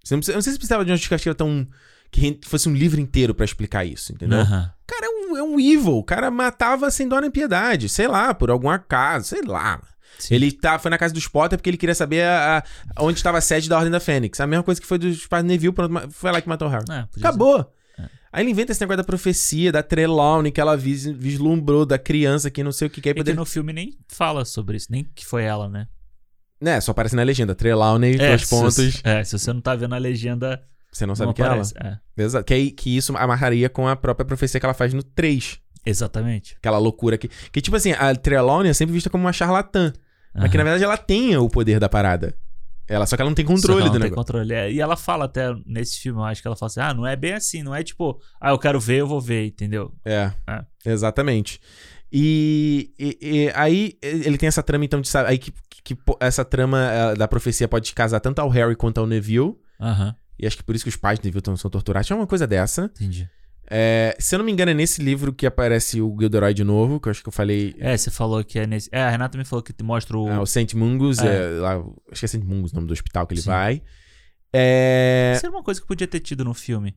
Você não precisa- Eu não sei se precisava de uma justificativa tão. que fosse um livro inteiro pra explicar isso, entendeu? O cara é um, é um evil. O cara matava sem dó nem piedade. Sei lá, por algum acaso. Sei lá. Sim. Ele tá, foi na casa dos Potter porque ele queria saber a- a- onde estava a sede da Ordem da Fênix. A mesma coisa que foi dos pais Neville, pronto, foi lá que matou o Harry. É, Acabou. É. Aí ele inventa esse negócio da profecia, da Trelawney que ela vis- vislumbrou, da criança que não sei o que, que aí É que poder... no filme nem fala sobre isso, nem que foi ela, né? Né, só aparece na legenda. Trelawney, dois se pontos. é, se você não tá vendo a legenda, Você não não, sabe que é ela. É, Exato. Que, que isso amarraria com a própria profecia que ela faz no 3. exatamente. Aquela loucura que... Que tipo assim, a Trelawney é sempre vista como uma charlatã. Mas que na verdade ela tenha o poder da parada. Ela, só que ela não tem controle ela do não tem negócio. controle. É, E ela fala até nesse filme, eu acho que ela fala assim: ah, não é bem assim, não é tipo, ah, eu quero ver, eu vou ver, entendeu? É, É. exatamente. E, e- e aí ele tem essa trama, então, de. Aí que, que po- essa trama eh, da profecia pode casar tanto ao Harry quanto ao Neville. Aham, E acho que por isso que os pais do Neville tão, são torturados. É uma coisa dessa. entendi. É, se eu não me engano, é nesse livro que aparece o Gilderoy de novo, que eu acho que eu falei. É, você falou que é nesse. É, a Renata me falou que te mostra o. Ah, o Saint Mungus, É. é, lá, acho que é Saint Mungus o nome do hospital que ele Sim. vai. É. Isso era uma coisa que podia ter tido no filme.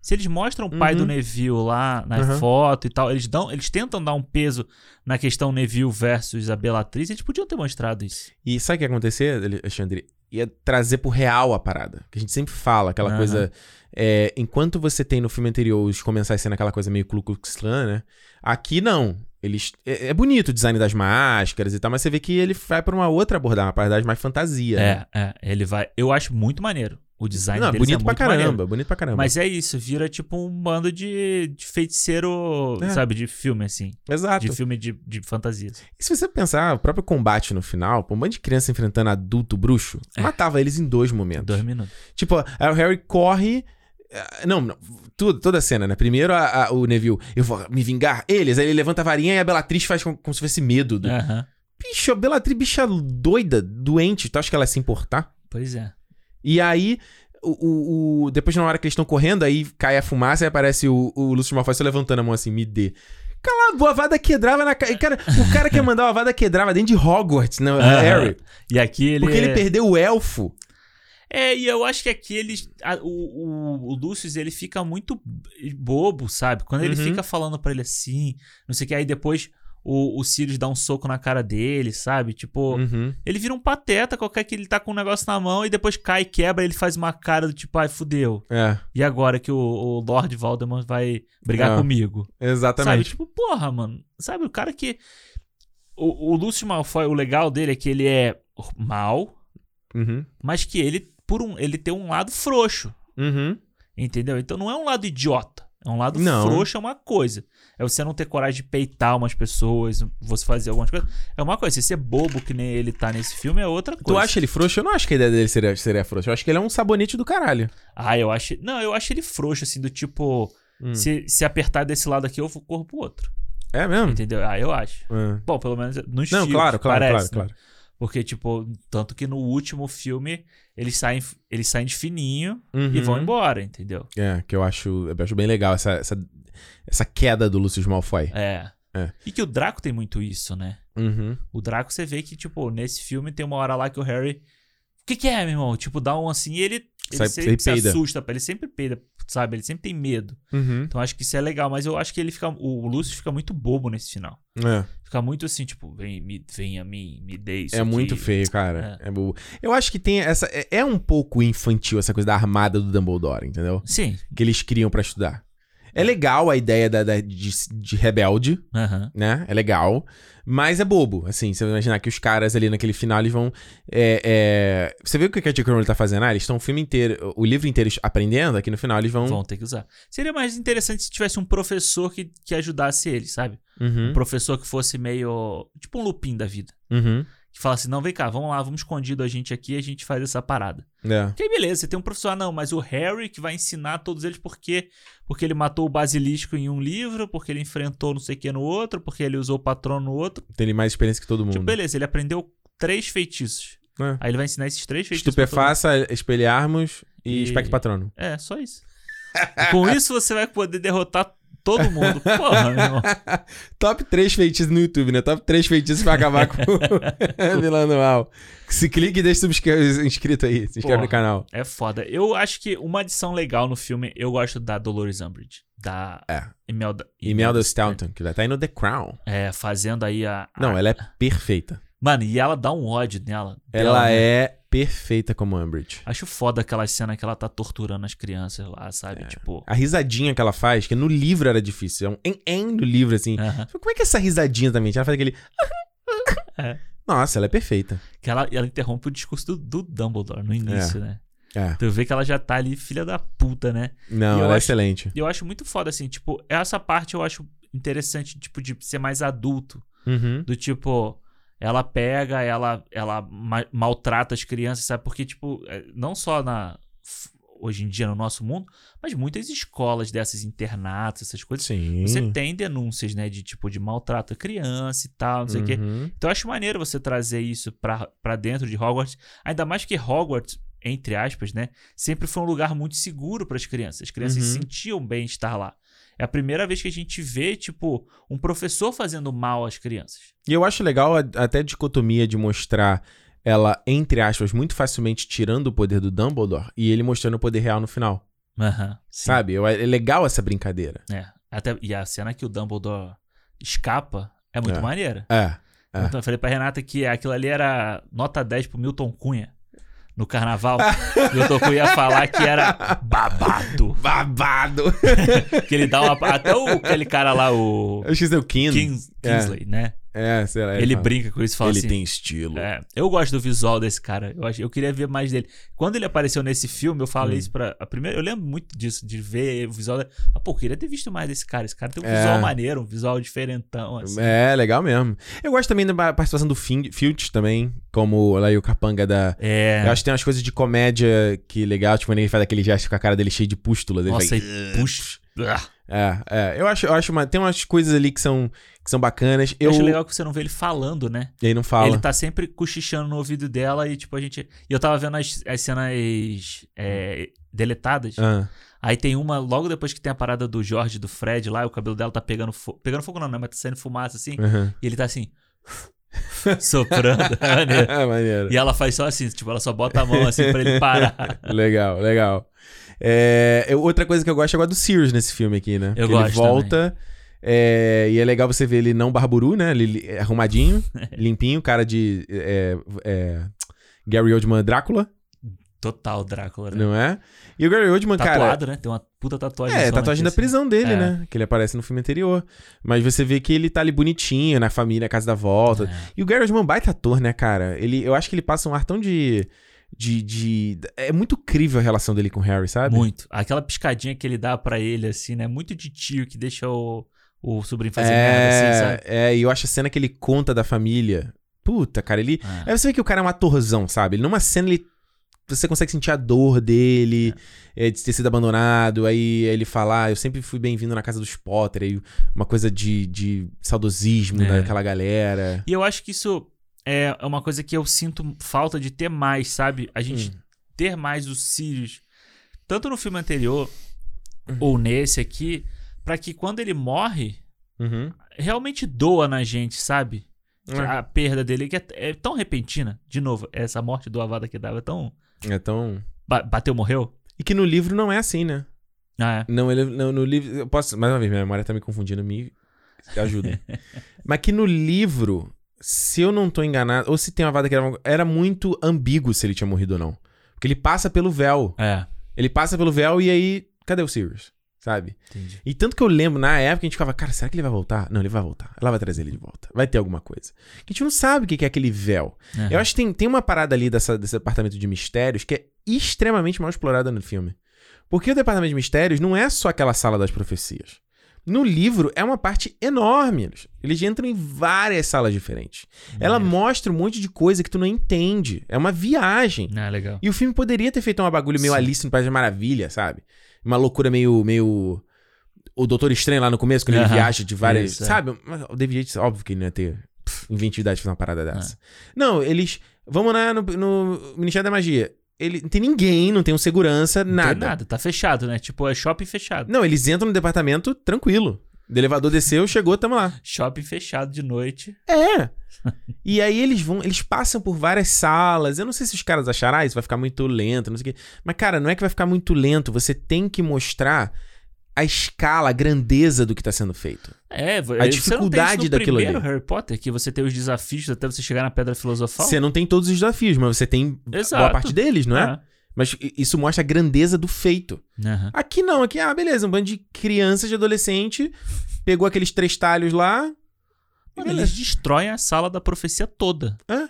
Se eles mostram o pai Uhum. do Neville lá na Uhum. foto e tal, eles dão, eles tentam dar um peso na questão Neville versus a Bellatrix, eles podiam ter mostrado isso. E sabe o que ia acontecer, Alexandre? Ia trazer pro real a parada. Que a gente sempre fala, aquela Aham. coisa. é, enquanto você tem no filme anterior os comensais sendo aquela coisa meio Ku Klux Klan, né? Aqui não. Eles, é, é bonito o design das máscaras e tal, mas você vê que ele vai pra uma outra abordagem, uma abordagem mais fantasia. né? É, é, ele vai. Eu acho muito maneiro. O design Não, deles bonito é pra caramba, maneiro. bonito pra caramba. Mas é isso, vira tipo um bando de, de feiticeiro, É. sabe, de filme, assim. Exato. De filme de, de fantasias. E se você pensar, o próprio combate no final, um monte de criança enfrentando adulto bruxo, É. matava eles em dois momentos. Dois minutos. Tipo, aí o Harry corre. eh, Não, não tudo, toda a cena, né? Primeiro a- a- o Neville, eu vou me vingar. Eles, aí ele levanta a varinha e a Bellatrix faz como, como se fosse medo. Do... Aham. Bicho, a Bellatrix, bicha doida, doente. Tu acha que ela ia se importar? Pois é. E aí, o, o- o- depois na hora que eles estão correndo, aí cai a fumaça e aparece o, o Lúcio Malfoy só levantando a mão assim, me dê. Cala a vada quedrava na cara. Cara, o cara quer mandar uma vada quedrava dentro de Hogwarts, não, Aham. Harry. E aqui ele. Porque ele perdeu o elfo. É, e eu acho que aqui eles. a- o, o, o Lucius, ele fica muito bobo, sabe? Quando ele Uhum. fica falando pra ele assim, não sei o que, aí depois o, o Sirius dá um soco na cara dele, sabe? Tipo, Uhum. ele vira um pateta, qualquer que ele tá com um negócio na mão e depois cai, quebra, ele faz uma cara do tipo, ai, fudeu. É, E agora que o, o Lord Voldemort vai brigar É. comigo? Sabe? exatamente. Tipo, porra, mano. Sabe, o cara que. O, o Lúcio Malfoy, o legal dele é que ele é mal, Uhum. mas que ele, por um, ele tem um lado frouxo. Uhum. Entendeu? Então não é um lado idiota. É um lado Não. frouxo, é uma coisa. É você não ter coragem de peitar umas pessoas, você fazer algumas coisas. É uma coisa. Se ser bobo que nem ele tá nesse filme é outra coisa. Tu acha ele frouxo? Eu não acho que a ideia dele seria, seria frouxo. Eu acho que ele é um sabonete do caralho. Ah, eu acho. Não, eu acho ele frouxo, assim, do tipo. Hum. Se, se apertar desse lado aqui, eu corro pro outro. É mesmo? Entendeu? Ah, eu acho. Ah. Bom, pelo menos nos Não, filmes, claro, claro, parece, claro, né? Porque, tipo, tanto que no último filme eles saem, eles saem de fininho e Uhum. vão embora, entendeu? É, que eu acho, eu acho bem legal essa, essa, essa queda do Lucius Malfoy. É. É. E que o Draco tem muito isso, né? Uhum. O Draco, você vê que, tipo, nesse filme tem uma hora lá que o Harry. O que, que é, meu irmão? Tipo, dá um assim e ele, ele Sai- sempre se assusta, ele sempre peida, sabe? Ele sempre tem medo. Uhum. Então acho que isso é legal, mas eu acho que ele fica. O Lúcio fica muito bobo nesse final. É. Fica muito assim, tipo, vem, me, vem a mim, me dê isso. É aqui. muito feio, cara. É. bobo. Eu acho que tem essa. É, é um pouco infantil essa coisa da armada do Dumbledore, entendeu? Sim. Que eles criam pra estudar. É legal a ideia da, da- de, de rebelde, Aham. né? É legal. Mas é bobo, assim. Você vai imaginar que os caras ali naquele final, eles vão... é, é, Você viu o que a J.K. Rowling tá fazendo? Ah, eles estão o filme inteiro, o livro inteiro aprendendo, aqui no final eles vão... Vão ter que usar. Seria mais interessante se tivesse um professor que, que ajudasse eles, sabe? Uhum, Um professor que fosse meio. Tipo um lupim da vida. uhum. Que falasse, não, vem cá, vamos lá, vamos escondido a gente aqui e a gente faz essa parada. É. Que aí, beleza, você tem um professor, ah, não, mas o Harry que vai ensinar todos eles por quê? Porque ele matou o basilisco em um livro, porque ele enfrentou não sei o que no outro, porque ele usou o patrono no outro. Tem ele mais experiência que todo mundo. Tipo, beleza, ele aprendeu três feitiços. É. Aí ele vai ensinar esses três feitiços. Estupefaça, espelharmos e, E- espectro patrono. É, só isso. E com isso você vai poder derrotar todo mundo. Porra, meu irmão. Top 3 feitiços no YouTube, né? Top 3 feitiços pra acabar com o vilão anual. Se clique e deixa inscrito aí. Se inscreve Porra. no canal. É foda. Eu acho que uma adição legal no filme, eu gosto da Dolores Umbridge. Da É. Imelda. Imelda Staunton, que tá aí no The Crown. É, fazendo aí a. a- Não, ela é perfeita. Mano, e ela dá um ódio nela. Ela dela, né? é perfeita como Umbridge. Acho foda aquela cena que ela tá torturando as crianças lá, sabe? Tipo. A risadinha que ela faz, que no livro era difícil. É um em-em no livro, assim. aham. Como é que é essa risadinha também? Ela faz aquele... É. Nossa, ela é perfeita. Que ela, ela interrompe o discurso do, do Dumbledore no início, né? É. Tu vê que ela já tá ali, filha da puta, né? Não, ela é acho- excelente. E eu acho muito foda, assim, tipo, essa parte eu acho interessante, tipo, de ser mais adulto. Uhum. Do tipo, ela pega, ela, ela ma- maltrata as crianças, sabe? Porque, tipo, é, não só na. Hoje em dia no nosso mundo, mas muitas escolas dessas internatos, essas coisas, Sim. você tem denúncias, né? De tipo, de maltrato a criança e tal, não sei o quê. Uhum. Então eu acho maneiro você trazer isso pra, pra dentro de Hogwarts. Ainda mais que Hogwarts, entre aspas, né? Sempre foi um lugar muito seguro para as crianças. As crianças se Uhum. sentiam bem estar lá. É a primeira vez que a gente vê, tipo, um professor fazendo mal às crianças. E eu acho legal a- até a dicotomia de mostrar ela, entre aspas, muito facilmente tirando o poder do Dumbledore e ele mostrando o poder real no final. Sim. Sabe? Eu- É legal essa brincadeira. É. Até, e a cena que o Dumbledore escapa é muito É. maneira. É. É. Então, eu falei pra Renata que aquilo ali era nota 10 pro Milton Cunha. No carnaval, Milton Cunha ia falar que era babado. Babado! Que ele dá uma. Até o, aquele cara lá, o. Eu esqueci o Kin. Kings, Kingsley, né? É, sei lá. Ele fala. brinca com isso e fala Ele assim. tem estilo. É, eu gosto do visual desse cara. Eu, acho, eu queria ver mais dele. Quando ele apareceu nesse filme, eu falei Hum. isso pra. A primeira, eu lembro muito disso, de ver o visual. Da, ah, pô, eu queria ter visto mais desse cara. Esse cara tem um É. visual maneiro, um visual diferentão. Assim. É, legal mesmo. Eu gosto também da participação do Filch também, como lá o capanga da... É. Eu acho que tem umas coisas de comédia que legal, tipo, quando ele faz aquele gesto com a cara dele cheio de pústulas. Ele Nossa, faz... e puxa. É, é. Eu acho, eu acho uma... Tem umas coisas ali que são, que são bacanas. Eu Eu... acho legal que você não vê ele falando, né? E aí não fala. Ele tá sempre cochichando no ouvido dela e, tipo, a gente. E eu tava vendo as, as cenas é, deletadas. Ah, Aí tem uma, logo depois que tem a parada do Jorge do Fred lá, o cabelo dela tá pegando fogo. Pegando fogo não, né? Mas tá saindo fumaça assim. aham. E ele tá assim. soprando. Maneiro. É, maneiro. E ela faz só assim, tipo, ela só bota a mão assim pra ele parar. Legal, legal. É, eu- outra coisa que eu gosto é do Sirius nesse filme aqui, né? Eu Porque Ele gosto volta. é, e é legal você ver ele não barburu, né? Ele li- arrumadinho, limpinho, cara de é, é, Gary Oldman Drácula, Total, Drácula, né? não é? E o Gary Oldman, cara. Tatuado, né? Tem uma puta tatuagem. É, zona tatuagem da assim. prisão dele, É. né? Que ele aparece no filme anterior. Mas você vê que ele tá ali bonitinho, na família, na casa da volta. É. E o Gary Oldman é baita ator, né, cara? Ele, eu acho que ele passa um ar tão de, de, de... É muito crível a relação dele com o Harry, sabe? Muito. Aquela piscadinha que ele dá pra ele, assim, né? Muito de tio que deixa o, o sobrinho fazer merda, assim, sabe? É, e eu acho a cena que ele conta da família. Puta, cara, ele. É. Aí você vê que o cara é um atorzão, sabe? Ele numa cena ele. Você consegue sentir a dor dele, é, de ter sido abandonado. Aí ele fala, ah, eu sempre fui bem-vindo na casa dos Potter. Aí uma coisa de, de saudosismo É. daquela galera. E eu acho que isso é uma coisa que eu sinto falta de ter mais, sabe? A gente Hum. ter mais os Sirius, tanto no filme anterior Uhum. ou nesse aqui, pra que quando ele morre, Uhum. realmente doa na gente, sabe? É. A perda dele, que é, é tão repentina. De novo, essa morte do Avada que dava é tão. É tão. ba- bateu, morreu? E que no livro não é assim, né? Ah, é. Não, ele, não, no livro. Eu posso. Mais uma vez, minha memória tá me confundindo, me ajuda. Mas que no livro, se eu não tô enganado, ou se tem uma vada que era, era muito ambíguo se ele tinha morrido ou não. Porque ele passa pelo véu. É. Ele passa pelo véu e aí. Cadê o Sirius? sabe? Entendi. E tanto que eu lembro, na época, a gente ficava, cara, será que ele vai voltar? Não, ele vai voltar. Ela vai trazer ele de volta. Vai ter alguma coisa. A gente não sabe o que que é aquele véu. Aham. Eu acho que tem, tem uma parada ali dessa, desse departamento de mistérios que é extremamente mal explorada no filme. Porque o departamento de mistérios não é só aquela sala das profecias. No livro é uma parte enorme. Eles, entram em várias salas diferentes. Ela Maneiro. mostra um monte de coisa que tu não entende. É uma viagem. Ah, legal. E o filme poderia ter feito uma bagulho meio Sim. Alice no País das Maravilha, sabe? Uma loucura meio. meio... O Doutor Estranho lá no começo, quando ele Aham. viaja de várias. Isso, é. sabe? Mas O David Yates, óbvio que ele não ia ter pff, inventividade de fazer uma parada É. dessa. Não, eles. Vamos lá no, no Ministério da Magia. Ele, não tem ninguém, não tem um segurança, Não nada. tem nada, tá fechado, né? Tipo, é shopping fechado. Não, eles entram no departamento tranquilo. O elevador desceu, chegou, tamo lá. Shopping fechado de noite. É. e aí eles vão, eles passam por várias salas. Eu não sei se os caras acharam, ah, isso vai ficar muito lento, não sei o quê. Mas, cara, não é que vai ficar muito lento. Você tem que mostrar a escala, a grandeza do que tá sendo feito. É, A tem dificuldade daquilo primeiro ali. Harry Potter, que você tem os desafios até você chegar na Pedra Filosofal. Você não tem todos os desafios, mas você tem Exato. boa parte deles, não é? Ah. Mas isso mostra a grandeza do feito. Aham. Aqui não, aqui, ah, beleza, um bando de crianças, de adolescente, pegou aqueles três talhos lá. Mano, eles destroem a sala da profecia toda. É.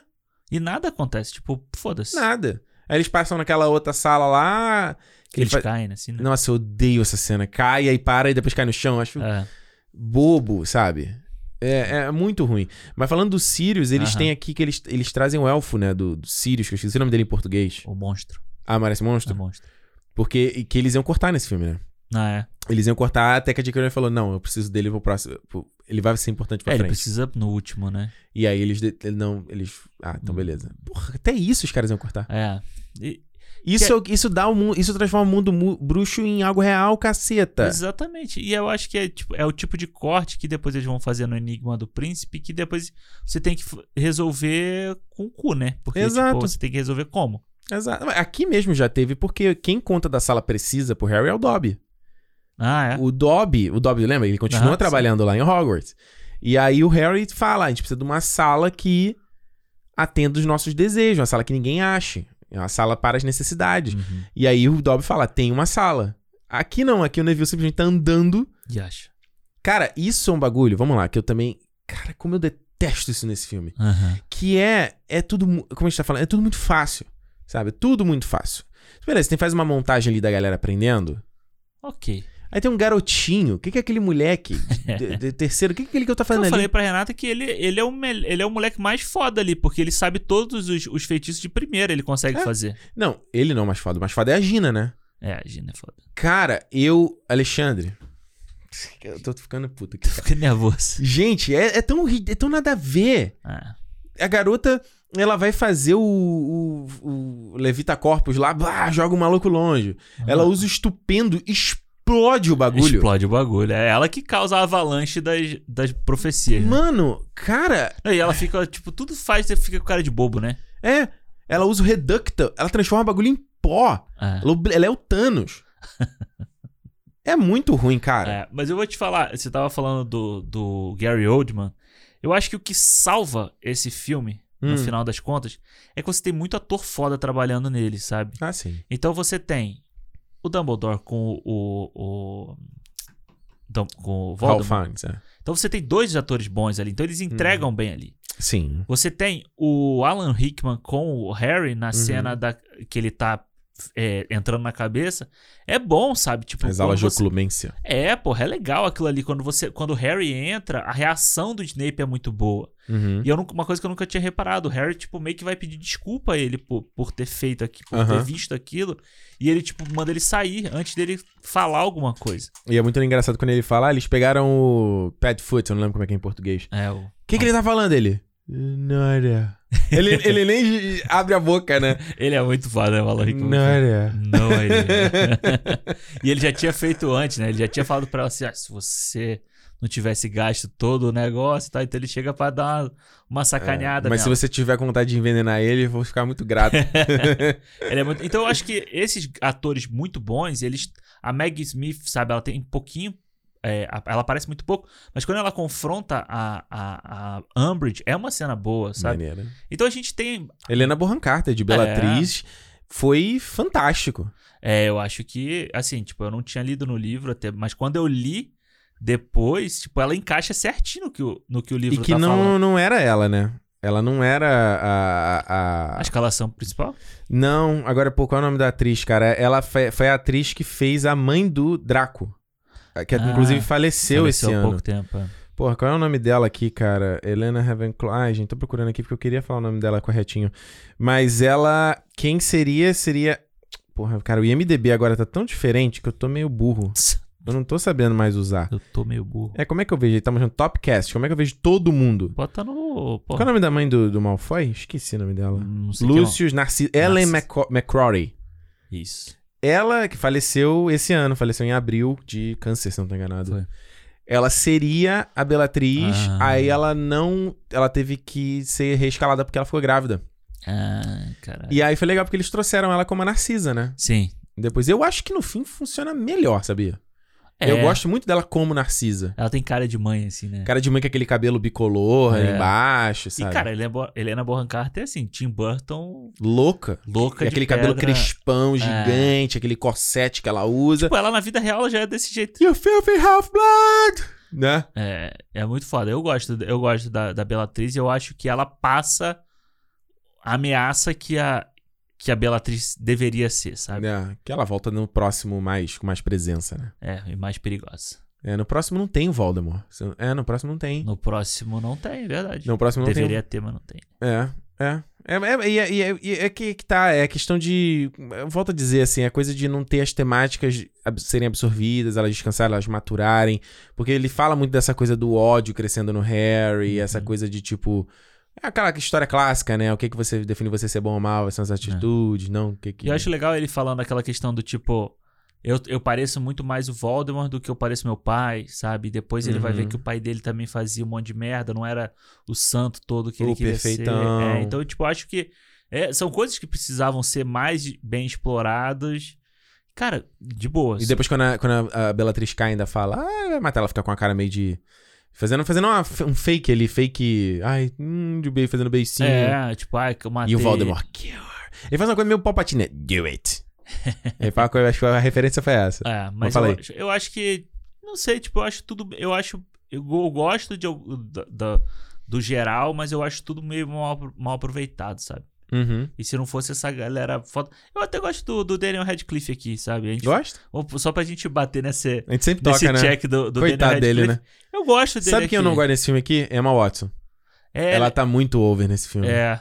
E nada acontece. Tipo, foda-se. Nada. Aí eles passam naquela outra sala lá. Que Eles ele fa- caem, assim, né? Nossa, eu odeio essa cena. Cai, aí para e depois cai no chão. Acho É. bobo, sabe? É, é muito ruim. Mas falando do Sirius, eles Aham. têm aqui que eles, eles trazem o elfo, né? Do, do Sirius, que eu esqueci o nome dele em português. O monstro. Ah, parece É monstro? monstro. Porque e que eles iam cortar nesse filme, né? Ah, é. Eles iam cortar até que a J.K. Falou: Não, eu preciso dele pro próximo. Ele vai ser importante pra É, ele frente. precisa no último, né? E aí eles. de- ele não. Eles. Ah, então Hum. beleza. Porra, até isso os caras iam cortar. É. E- Isso, isso dá o mundo. Isso transforma o mundo mu- bruxo em algo real, caceta. Exatamente. E eu acho que é, tipo, é o tipo de corte que depois eles vão fazer no Enigma do Príncipe, que depois você tem que resolver com o cu, né? Porque Exato. tipo, você tem que resolver como? Exato. Aqui mesmo já teve, porque quem conta da sala precisa pro Harry é o Dobby. Ah, é? O Dobby, o Dobby, lembra? Ele continua Aham, trabalhando lá em Hogwarts. E aí o Harry fala: a gente precisa de uma sala que atenda os nossos desejos, uma sala que ninguém ache. É uma sala para as necessidades. Uhum. E aí o Dobby fala: tem uma sala. Aqui não, aqui o Neville simplesmente tá andando. E acha. Cara, isso é um bagulho, vamos lá, que eu também. Cara, como eu detesto isso nesse filme. Aham. Que é. É tudo. Como a gente tá falando, é tudo muito fácil. Sabe? Tudo muito fácil. Beleza, tem faz uma montagem ali da galera aprendendo. Ok. Aí tem um garotinho. O que, que é aquele moleque? de- de- terceiro, o que, que é aquele que eu tô Eu fazendo ali? falei pra Renata que ele, ele, é o mel- ele é o moleque mais foda ali, porque ele sabe todos os, os feitiços de primeira, ele consegue É. fazer. Não, ele não é o mais foda. O mais foda é a Gina, né? É, a Gina é foda. Cara, eu. Alexandre. Eu tô ficando puto aqui. cara. Fica nervoso. Gente, é, é tão, é tão nada a ver. Ah, A garota, ela vai fazer o, o, o Levita Corpus lá, bah, joga o maluco longe. Ela usa o estupendo, explode o bagulho. Explode o bagulho. É ela que causa a avalanche das, das profecias. né? Mano, cara, E ela fica, tipo, tudo faz, você fica com cara de bobo, né? é. Ela usa o Reducta, ela transforma o bagulho em pó. Ah. Ela, ela é o Thanos. é muito ruim, cara. É, mas eu vou te falar, você tava falando do, do Gary Oldman. Eu acho que o que salva esse filme, no Hum. final das contas, é que você tem muito ator foda trabalhando nele, sabe? Ah, sim. Então você tem o Dumbledore com o. o, Dum- com o Voldemort. É. Então você tem dois atores bons ali. Então eles Uhum. entregam bem ali. Sim. Você tem o Alan Rickman com o Harry Uhum. na cena da, que ele tá é, entrando na cabeça. É bom, sabe? Tipo, As aulas de você- oclumência. É, porra, é legal aquilo ali. Quando você, quando o Harry entra, a reação do Snape é muito boa. Uhum. E eu nunca- uma coisa que eu nunca tinha reparado, o Harry, tipo, meio que vai pedir desculpa a ele por, por ter feito aqui, por ter Aham. visto aquilo. E ele, tipo, manda ele sair antes dele falar alguma coisa. E é muito engraçado quando ele fala, ah, eles pegaram o Padfoot, eu não lembro como é que é em português. É, o. O que, que ele tá falando, ele? Nada. Ele, ele nem abre a boca, né? Ele é muito foda, né, Alan Rickman? Nada. Não, ele. e ele já tinha feito antes, né? Ele já tinha falado pra ela assim: ah, se você não tivesse gasto todo o negócio, tá? Então ele chega pra dar uma, uma sacaneada. É, Mas se nela. você tiver com vontade de envenenar ele, eu vou ficar muito grato. Ele é muito- Então eu acho que esses atores muito bons, eles. A Maggie Smith, sabe, ela tem um pouquinho. É, ela aparece muito pouco, mas quando ela confronta a, a, a Umbridge, é uma cena boa, sabe? Maneiro. Então a gente tem. Helena Bonham Carter, de Bellatriz, foi fantástico. É, eu acho que, assim, tipo, eu não tinha lido no livro até, mas quando eu li depois, tipo, ela encaixa certinho no que o, no que o livro E que tá não, falando. não era ela, né? Ela não era a. a, A escalação principal? Não, agora, pô, qual é o nome da atriz, cara? Ela foi, foi a atriz que fez a mãe do Draco. Que Ah, inclusive faleceu, esse Faleceu há ano. pouco tempo. é. Porra, qual é o nome dela aqui, cara? Helena Ravenclaw. Ai, gente, tô procurando aqui porque eu queria falar o nome dela corretinho. Mas ela. Quem seria? Seria. Porra, cara, o IMDB agora tá tão diferente que eu tô meio burro. Eu não tô sabendo mais usar. Eu tô meio burro. É, como é que eu vejo? Estamos no Topcast. Como é que eu vejo todo mundo? Bota no. Pô, Qual é o nome da mãe do, do Malfoy? Esqueci o nome dela. não sei é Lucius Narciso. Ellen McCrory. Isso. Ela que faleceu esse ano, faleceu em abril de câncer, se não tô enganado. Foi. Ela seria a Bellatriz, Ah. aí ela não. Ela teve que ser reescalada porque ela ficou grávida. Ah, caralho. E aí foi legal porque eles trouxeram ela como a Narcisa, né? Sim. Depois eu acho que no fim funciona melhor, sabia? É, Eu gosto muito dela como Narcisa. Ela tem cara de mãe, assim, né? Cara de mãe com aquele cabelo bicolor É. embaixo, e, sabe? cara, Helena Bo- Helena Bonham Carter é assim, Tim Burton Louca. louca E de aquele cabelo pedra. crespão gigante, aquele corsete que ela usa. Tipo, ela na vida real já é desse jeito. You filthy half-blood! Né? É, é muito foda. Eu gosto, eu gosto da, da Bellatrix e eu acho que ela passa a ameaça que a, que a Bellatrix deveria ser, sabe? É, que ela volta no próximo mais, com mais presença, né? É, e mais perigosa. É, no próximo não tem o Voldemort. É, no próximo não tem. No próximo não tem, é verdade. No próximo não deveria ter, mas não tem. tem. É, é. É, é, e é, é, é que, que tá, é questão de. Eu volto a dizer assim, é coisa de não ter as temáticas serem absorvidas, elas descansarem, elas maturarem. Porque ele fala muito dessa coisa do ódio crescendo no Harry, Uhum. essa coisa de tipo. É aquela história clássica, né? O que, que você define você ser bom ou mal, são as atitudes, não o que que. É. E eu acho legal ele falando aquela questão do tipo. Eu, eu pareço muito mais o Voldemort do que eu pareço meu pai, sabe? Depois ele vai ver Uhum. que o pai dele também fazia um monte de merda, não era o santo todo que ele O queria perfeitão. ser. É, então, tipo, eu acho que é, são coisas que precisavam ser mais bem exploradas. Cara, de boa. E depois, quando a, quando a, cai, ainda fala, ah, vai matar, ela fica com a cara meio de. Fazendo, fazendo uma- um fake ali, fake. Ai, hum, de beijo, fazendo beicinho. É, tipo, ai, que eu matei. E o Voldemort, kill her. Ele faz uma coisa meio palpatine, né? Do it. Ele fala coisa, acho que a referência foi essa. É, mas eu, aí. acho- eu acho que. Não sei, tipo, eu acho tudo. Eu acho. Eu, go- gosto de, da- da- do geral, mas eu acho tudo meio mal, mal aproveitado, sabe? Uhum. E se não fosse essa galera foda. Eu até gosto do, do Daniel Radcliffe aqui, sabe? A gente, Gosta? Só pra gente bater nesse, A gente sempre nesse toca, né? check do, do Coitado Daniel dele, né? Eu gosto dele. Sabe quem eu não gosto nesse filme aqui? Emma Watson. É, Ela tá muito over nesse filme. é.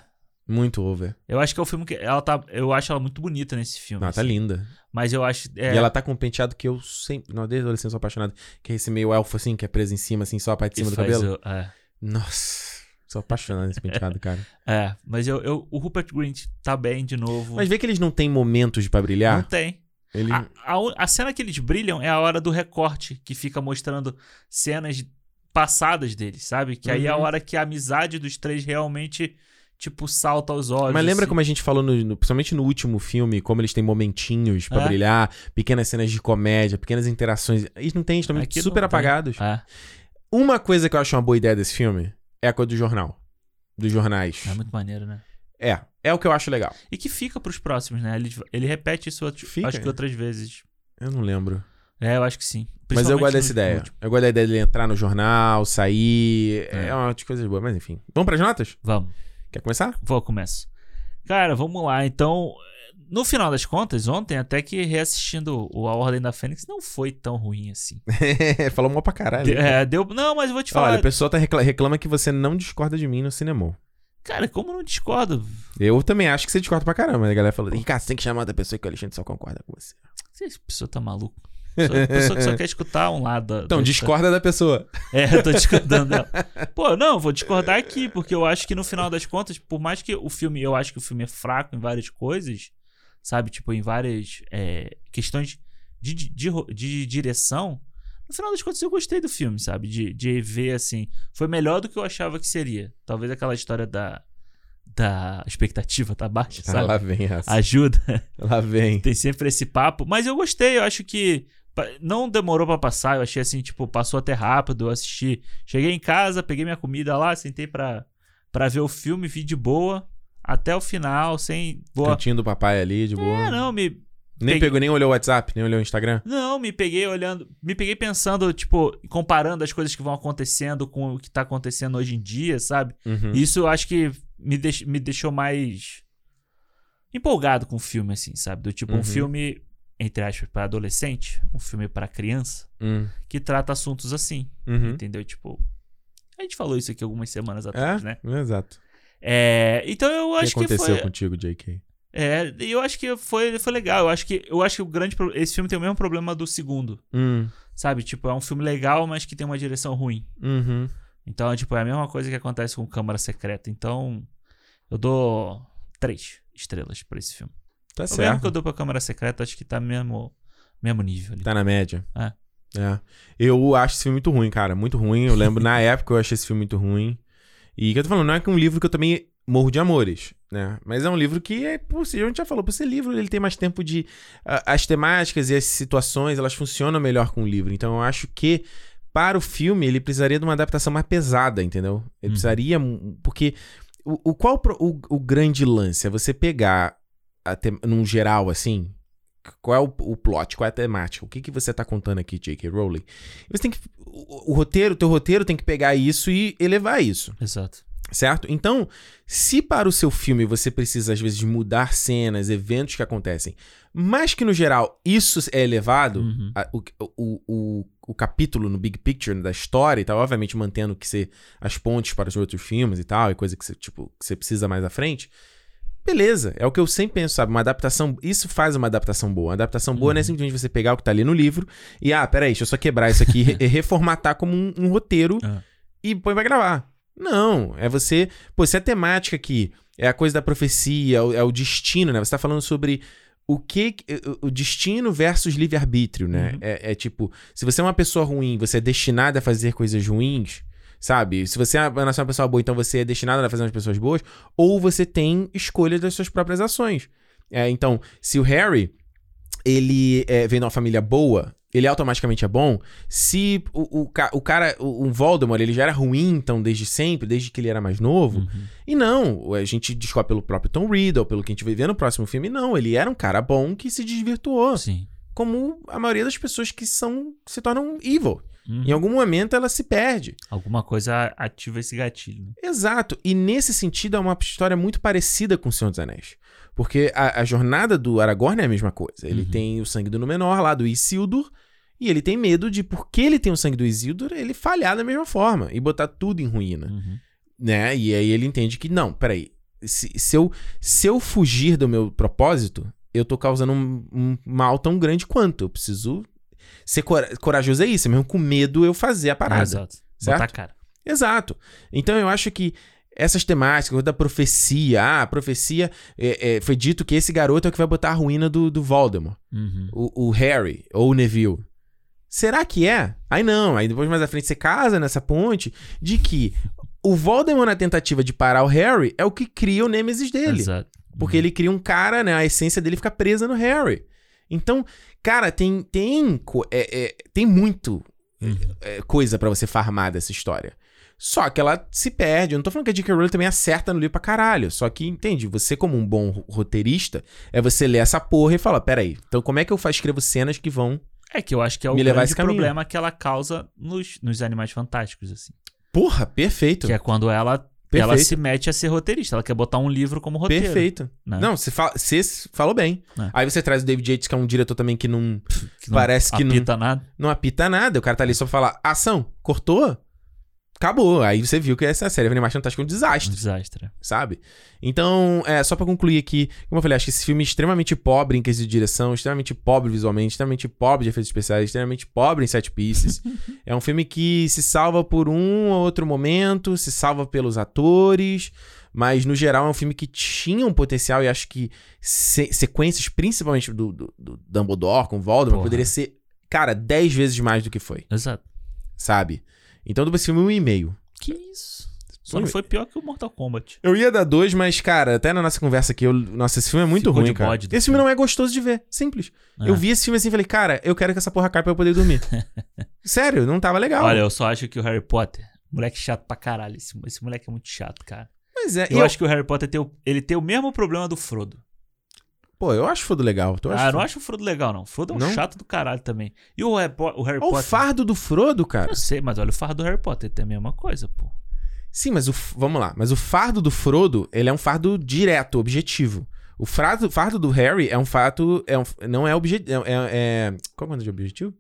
Muito over. Eu acho que é o filme que. Ela tá. Eu acho ela muito bonita nesse filme. Não, tá assim. linda. Mas eu acho. é, E ela tá com um penteado que eu sempre. Não, desde adolescente eu sou apaixonado. Que é esse meio elfo assim, que é preso em cima, assim, só a parte de cima do cabelo. o- é. Nossa. Sou apaixonado nesse penteado, cara. É, mas eu, eu- o Rupert Grint tá bem de novo. Mas vê que eles não têm momentos pra não brilhar. tem. Ele... A, a, a cena que eles brilham é a hora do recorte, que fica mostrando cenas passadas deles, sabe? Que aí é a Uhum. hora que a amizade dos três realmente, tipo, salta aos olhos. Mas lembra assim. como a gente falou, no, no- principalmente no último filme, como eles têm momentinhos pra É. brilhar, pequenas cenas de comédia, pequenas interações. Eles não têm, estão Aqui super não apagados. É, Uma coisa que eu acho uma boa ideia desse filme é a coisa do jornal. Dos jornais. é muito maneiro, né? É, é o que eu acho legal. E que fica pros próximos, né? Ele, ele repete isso, outro- Fica, acho que é. outras vezes. Eu não lembro. É, eu acho que sim. Mas eu gosto dessa ideia. último. Eu gosto da ideia dele entrar no jornal, sair. É, É. uma das coisas boas, mas enfim. Vamos pras notas? Vamos. Quer começar? Vou, começo. Cara, vamos lá. Então, no final das contas, ontem, até que reassistindo o A Ordem da Fênix, não foi tão ruim assim. Falou mal pra caralho. De- é, deu. Não, mas vou te falar. Olha, o pessoal tá recla- reclama que você não discorda de mim no cinema. Cara, como eu não discordo? Eu também acho que você discorda pra caramba. A galera falou, Ricardo, você tem que chamar outra pessoa que o Alexandre só concorda com você. Essa pessoa tá maluco. Sou pessoa que só quer escutar um lado. da- Então, da discorda da pessoa. É, eu tô discordando dela. Pô, não, vou discordar aqui, porque eu acho que no final das contas, por mais que o filme, eu acho que o filme é fraco em várias coisas, sabe? Tipo, em várias é, questões de, de, de de direção, no final das contas eu gostei do filme, sabe? De, de ver, assim, foi melhor do que eu achava que seria. Talvez aquela história da, da expectativa tá baixa, Ah, sabe? lá vem essa. Ajuda. Lá vem. Tem sempre esse papo. Mas eu gostei, eu acho que não demorou pra passar. Eu achei assim, tipo, passou até rápido. Eu assisti. Cheguei em casa, peguei minha comida lá, sentei pra, pra ver o filme, vi de boa. Até o final, sem. Boa. Cantinho do papai ali, de boa. É, não, me, Nem Peguei- pegou, nem olhou o WhatsApp, nem olhou o Instagram? Não, me peguei olhando. Me peguei pensando, tipo, comparando as coisas que vão acontecendo com o que tá acontecendo hoje em dia, sabe? Uhum. Isso eu acho que me, deix- me deixou mais empolgado com o filme, assim, sabe? Do tipo, Uhum. um filme, entre aspas, pra adolescente, um filme pra criança, Hum. que trata assuntos assim, Uhum. entendeu? Tipo. A gente falou isso aqui algumas semanas atrás, né? É, exato. É, então eu O que acho que, aconteceu foi. contigo, JK? É, e eu acho que foi, foi legal. Eu acho que, eu acho que o grande. pro- Esse filme tem o mesmo problema do segundo. Hum. Sabe? Tipo, é um filme legal, mas que tem uma direção ruim. Uhum. Então, tipo, é a mesma coisa que acontece com Câmara Secreta. Então, eu dou três estrelas pra esse filme. Tá O mesmo que eu certo. dou pra Câmara Secreta, acho que tá mesmo, mesmo nível ali. Tá na média. É. É. Eu acho esse filme muito ruim, cara. Muito ruim. Eu lembro, na época, eu achei esse filme muito ruim. E o que eu tô falando, não é que é um livro que eu também morro de amores, né? Mas é um livro que, é possível, a gente já falou, por ser livro, ele tem mais tempo de... a- as temáticas e as situações, elas funcionam melhor com o livro. Então eu acho que, para o filme, ele precisaria de uma adaptação mais pesada, entendeu? Ele Uhum. precisaria... Porque... O, o qual o, o grande lance é você pegar, a te- num geral, assim... Qual é o, o plot? Qual é a temática? O que, que você tá contando aqui, J.K. Rowling? Você tem que. O, o roteiro, o teu roteiro tem que pegar isso e elevar isso, Exato. certo? Então, se para o seu filme você precisa, às vezes, mudar cenas, eventos que acontecem, mas que no geral isso é elevado, Uhum. a- o, o, o, o capítulo no big picture da história e tal, obviamente mantendo que você, as pontes para os outros filmes e tal, e coisa que você, tipo, que você precisa mais à frente. Beleza, é o que eu sempre penso, sabe? Uma adaptação. Isso faz uma adaptação boa. Uma adaptação boa não é Uhum. simplesmente você pegar o que tá ali no livro e, ah, peraí, deixa eu só quebrar isso aqui e reformatar como um, um roteiro Ah. e põe pra gravar. Não, é você. Pô, se a temática aqui é a coisa da profecia, é o, é o destino, né? Você tá falando sobre o que. O, o destino versus livre-arbítrio, né? Uhum. É, é tipo, se você é uma pessoa ruim, você é destinado a fazer coisas ruins. Sabe? Se você é uma pessoa boa, então você é destinado a fazer umas pessoas boas, ou você tem escolha das suas próprias ações. É, então, se o Harry ele é, vem de uma família boa, ele automaticamente é bom. Se o, o, o cara, o, o Voldemort, ele já era ruim, então, desde sempre, desde que ele era mais novo. Uhum. E não, a gente descobre pelo próprio Tom Riddle, pelo que a gente vai ver no próximo filme, não, ele era um cara bom que se desvirtuou. Sim. Como a maioria das pessoas que são se tornam evil. Uhum. Em algum momento ela se perde. Alguma coisa ativa esse gatilho. Né? Exato. E nesse sentido é uma história muito parecida com o Senhor dos Anéis. Porque a, a jornada do Aragorn é a mesma coisa. Ele Uhum. tem o sangue do Númenor lá, do Isildur, e ele tem medo de, porque ele tem o sangue do Isildur, ele falhar da mesma forma e botar tudo em ruína, Uhum. né? E aí ele entende que, não, peraí, se, se, eu, se eu fugir do meu propósito, eu tô causando um, um mal tão grande quanto. Eu preciso ser cora- corajoso é isso, mesmo com medo eu fazer a parada. Exato. certo? Botar cara. Exato. Então eu acho que essas temáticas, da profecia, ah, a profecia é, é, foi dito que esse garoto é o que vai botar a ruína do, do Voldemort, Uhum. o, o Harry ou o Neville. Será que é? Aí não, aí depois mais à frente você casa nessa ponte de que o Voldemort na tentativa de parar o Harry é o que cria o Nemesis dele. Exato. Porque ele cria um cara, né? A essência dele fica presa no Harry. Então, cara, tem tem é- é- tem muito Uhum. é, coisa pra você farmar dessa história. Só que ela se perde. Eu não tô falando que a J.K. Rowling também acerta no livro pra caralho. Só que, entende, você como um bom ro- roteirista, é você ler essa porra e falar, peraí, então como é que eu fa- escrevo cenas que vão... É que eu acho que é o grande problema que ela causa nos, nos Animais Fantásticos, assim. Porra, perfeito. Que é quando ela, ela Perfeito. se mete a ser roteirista. Ela quer botar um livro como roteiro. Perfeito. né? Não, você falou bem. É. Aí você traz o David Yates, que é um diretor também que não, Que não Parece que não- apita nada. não apita nada. O cara tá ali só pra falar, ação, cortou, acabou. Aí você viu que essa série Animais Fantásticos é um Um desastre. desastre. sabe? Então, é, só pra concluir aqui, como eu falei, acho que esse filme é extremamente pobre em quesito de direção, extremamente pobre visualmente, extremamente pobre de efeitos especiais, extremamente pobre em set pieces. é um filme que se salva por um ou outro momento, se salva pelos atores, mas no geral é um filme que tinha um potencial e acho que se- sequências, principalmente do, do, do Dumbledore com Voldemort, Porra. poderia ser, cara, 10 vezes mais do que foi, Exato. sabe? Então, do esse filme, um e meio. Que isso? Só não foi pior que o Mortal Kombat. Eu ia dar dois, mas, cara, até na nossa conversa aqui, eu... nossa, esse filme é muito Ficou ruim, cara. Esse filme filme. não é gostoso de ver. Simples. É. Eu vi esse filme assim e falei, cara, eu quero que essa porra caia pra eu poder dormir. Sério, não tava legal. Olha, eu só acho que o Harry Potter, moleque chato pra caralho. Esse, esse moleque é muito chato, cara. mas é. Eu, eu- acho que o Harry Potter tem o, ele tem o mesmo problema do Frodo. Pô, eu acho Frodo legal. Tu acha Ah, eu não acho o Frodo legal, não. O Frodo é um Não? chato do caralho também. E o Harry, Po- o Harry Olha o Potter? fardo do Frodo, cara. Eu sei, mas olha o fardo do Harry Potter, tem a mesma coisa, pô. Sim, mas o. Vamos lá. Mas o fardo do Frodo, ele é um fardo direto, objetivo. O fardo, fardo do Harry é um fato. É um, não é objetivo. É, é, é- Qual é o nome de objetivo?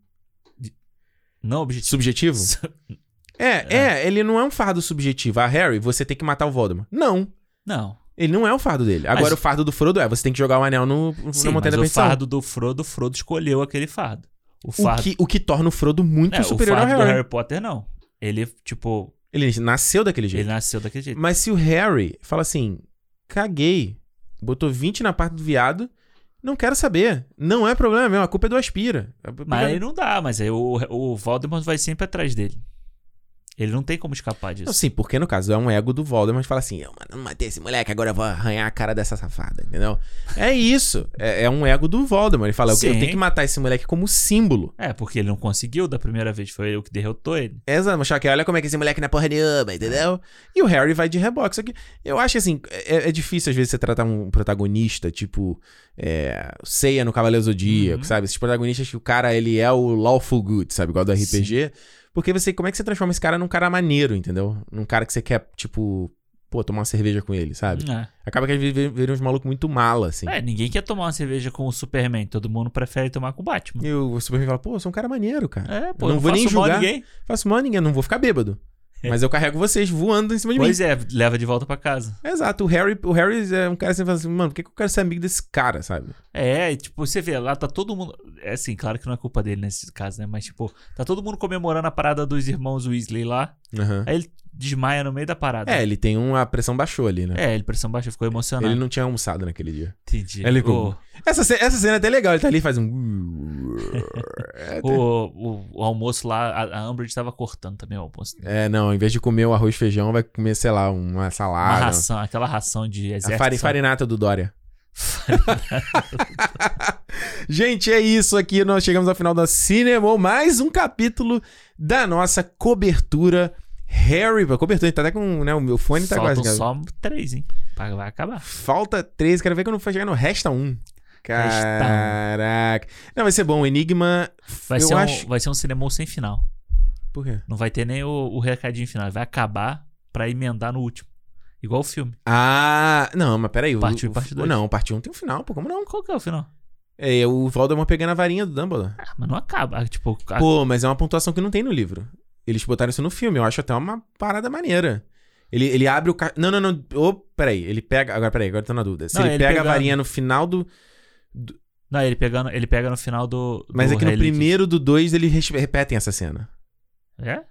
Não objetivo. Subjetivo? É, é, ele não é um fardo subjetivo. A Harry, você tem que matar o Voldemort. Não. Não. Ele não é o fardo dele. Agora, Mas- o fardo do Frodo é: você tem que jogar o anel no, Sim, na mas Montanha da o fardo do Frodo, o Frodo escolheu aquele fardo. O O fardo, que, o que torna o Frodo muito é, o superior ao fardo Harry. do Harry Potter, não. Ele, tipo, Ele nasceu daquele jeito. ele nasceu daquele jeito. Mas se o Harry fala assim, caguei, botou 20 na parte do viado, não quero saber. Não é problema meu, a culpa é do Aspira. Mas aí não dá, mas aí o, o Voldemort vai sempre atrás dele. Ele não tem como escapar disso. Não, sim, porque no caso é um ego do Voldemort que fala assim, eu mano, não matei esse moleque, agora eu vou arranhar a cara dessa safada, entendeu? É isso. É, é um ego do Voldemort. Ele fala, eu, eu Sim. tenho que matar esse moleque como símbolo. É, porque ele não conseguiu da primeira vez, foi ele que derrotou ele. Exato, mostrar que olha como é que esse moleque não é porra nenhuma, entendeu? E o Harry vai de reboque. Só que eu acho assim, é, é difícil às vezes você tratar um protagonista, tipo, é, Seiya no Cavaleiro Zodíaco, Uhum. sabe? Esses protagonistas que o cara, ele é o lawful good, sabe? Igual do RPG. Porque você, como é que você transforma esse cara num cara maneiro, entendeu? Num cara que você quer, tipo, pô, tomar uma cerveja com ele, sabe? É. Acaba que às vezes vira uns malucos muito mala, assim. É, ninguém quer tomar uma cerveja com o Superman, todo mundo prefere tomar com o Batman. E o Superman fala, pô, eu sou um cara maneiro, cara. É, pô, Eu não não vou nem mal a julgar. ninguém. Faço mal a ninguém, não vou ficar bêbado. Mas eu carrego vocês voando em cima de mim. Pois é, leva de volta pra casa. Exato, o Harry, o Harry é um cara que você fala assim, mano, por que, que eu quero ser amigo desse cara, sabe? É, tipo, você vê, lá tá todo mundo. É assim, claro que não é culpa dele nesse caso, né? Mas, tipo, tá todo mundo comemorando a parada dos irmãos Weasley lá. Aham. Aí ele desmaia no meio da parada. É, ele tem uma a pressão baixou ali, né? É, ele pressão baixa, ficou emocionado. Ele não tinha almoçado naquele dia. Entendi. Ele como- Essa, ce- essa cena é até legal, ele tá ali e faz um. É, o, o, o almoço lá, a, a Umbridge tava cortando também o almoço. É, não, em vez de comer o arroz e feijão, vai comer, sei lá, uma Uma salada. ração, aquela ração de a exército. sabe? farinata do Dória. Gente, é isso aqui. Nós chegamos ao final da Cinema. Mais um capítulo da nossa cobertura Harry. A cobertura, tá até com. Né, o meu fone tá Faltam quase. só três, hein? Vai acabar. Falta três. Quero ver quando vai chegar no Resta um. Caraca. Não, vai ser bom. Enigma. Vai, eu ser, acho. um, vai ser um cinema sem final. Por quê? Não vai ter nem o, o recadinho final. Vai acabar pra emendar no último. Igual o filme. Ah, não, mas peraí. Parte um e o- parte o- dois. Não, parte 1 um tem um final, pô. Como não? Qual que é o final? É o Voldemort pegando a varinha do Dumbledore. Ah, mas não acaba. Tipo, a- Pô, mas é uma pontuação que não tem no livro. Eles botaram isso no filme. Eu acho até uma parada maneira. Ele, ele abre o. Ca... Não, não, não. Ô, peraí. Ele pega. Agora, peraí, agora eu tô na dúvida. Se Não, ele, ele pega pegando- a varinha no final do. Não, ele, pegando, ele pega no final do. Mas do é que no primeiro do dois eles repetem essa cena. É? Eu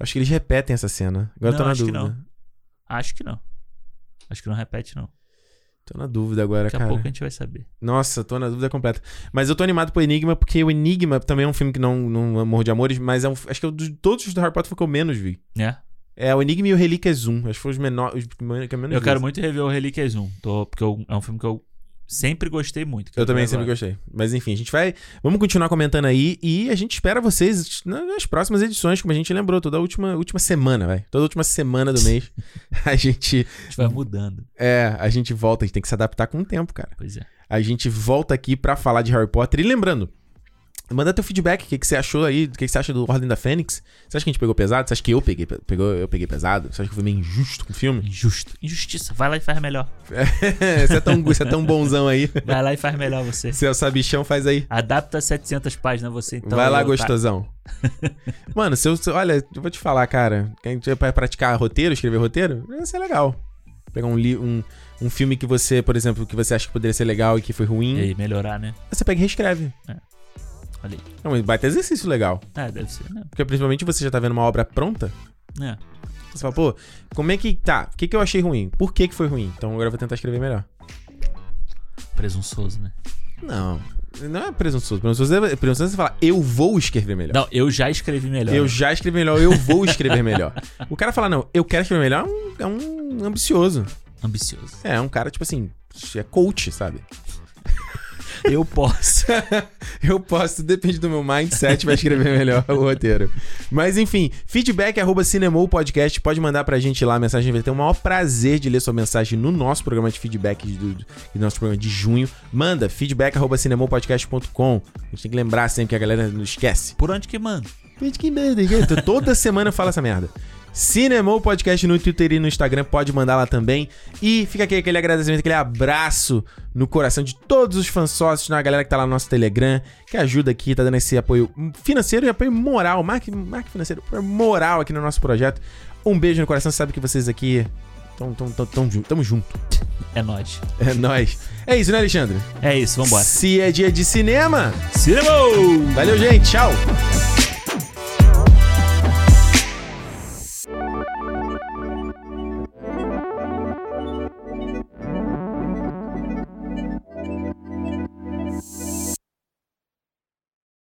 acho que eles repetem essa cena. Agora eu tô Não, na acho que dúvida. não. Acho que não. Acho que não repete, não. Tô na dúvida agora, Daqui a cara. pouco a gente vai saber. Nossa, tô na dúvida completa. Mas eu tô animado pro Enigma, porque o Enigma também é um filme que não, não morro de amores, mas é um, acho que é o de todos os do Harry Potter foi o que eu menos vi. É? É o Enigma e o Relíquias 1. Acho que foram os menores. Os que eu menos Eu vi. quero muito rever o Relíquias 1. Tô, porque eu- é um filme que eu sempre gostei muito. Eu também sempre gostei. Mas enfim, a gente vai. Vamos continuar comentando aí e a gente espera vocês na- nas próximas edições, como a gente lembrou, toda a última, última semana, vai. Toda última semana do mês. a gente. A gente vai mudando. É, a gente volta, a gente tem que se adaptar com o tempo, cara. Pois é. A gente volta aqui pra falar de Harry Potter. E lembrando, manda teu feedback, o que, que você achou aí, o que, que você acha do Ordem da Fênix. Você acha que a gente pegou pesado? Você acha que eu peguei, pe- pegou, eu peguei pesado? Você acha que foi meio injusto com o filme? Injusto. Injustiça. Vai lá e faz melhor. você, é tão, você é tão bonzão aí. Vai lá e faz melhor você. Seu sabichão faz aí. Adapta 700 páginas você então. Vai lá, tá- gostosão. Mano, se eu, se- olha, eu vou te falar, cara. Quem pra praticar roteiro, escrever roteiro, vai ser legal. Pegar um, li- um, um filme que você, por exemplo, que você acha que poderia ser legal e que foi ruim, E aí, melhorar, né? você pega e reescreve. Olha aí. É um baita exercício legal. É, deve ser, né? Porque principalmente você já tá vendo uma obra pronta, É. você fala, pô, como é que. Tá, o que, que eu achei ruim? Por que, que foi ruim? Então agora eu vou tentar escrever melhor. Presunçoso, né? Não, não é presunçoso. Presunçoso é, presunçoso é você falar, eu vou escrever melhor. Não, eu já escrevi melhor. Eu já escrevi melhor, eu vou escrever melhor. O cara fala, não, eu quero escrever melhor, é um, é um ambicioso. Ambicioso. É, um cara, tipo assim, é coach, sabe? Eu posso. eu posso, depende do meu mindset, vai escrever melhor o roteiro. Mas enfim, feedback arroba Cinemou Podcast, pode mandar pra gente lá a mensagem, vai ter o maior prazer de ler sua mensagem no nosso programa de feedback do, do, nosso programa de junho. Manda, feedback arroba cinemopodcast.com. A gente tem que lembrar sempre que a galera não esquece. Por onde que manda? Toda semana eu falo essa merda. Cinemou Podcast no Twitter e no Instagram, pode mandar lá também. E fica aqui aquele agradecimento, aquele abraço no coração de todos os fãs sócios, na galera que tá lá no nosso Telegram, que ajuda aqui, tá dando esse apoio financeiro e apoio moral, marketing, marketing financeiro, moral aqui no nosso projeto. Um beijo no coração, sabe que vocês aqui tão, tão, tão, tão, jun- tamo junto. É nóis. É nóis. É isso, né, Alexandre? É isso, vambora. Se é dia de cinema, Cinema! valeu, gente, tchau!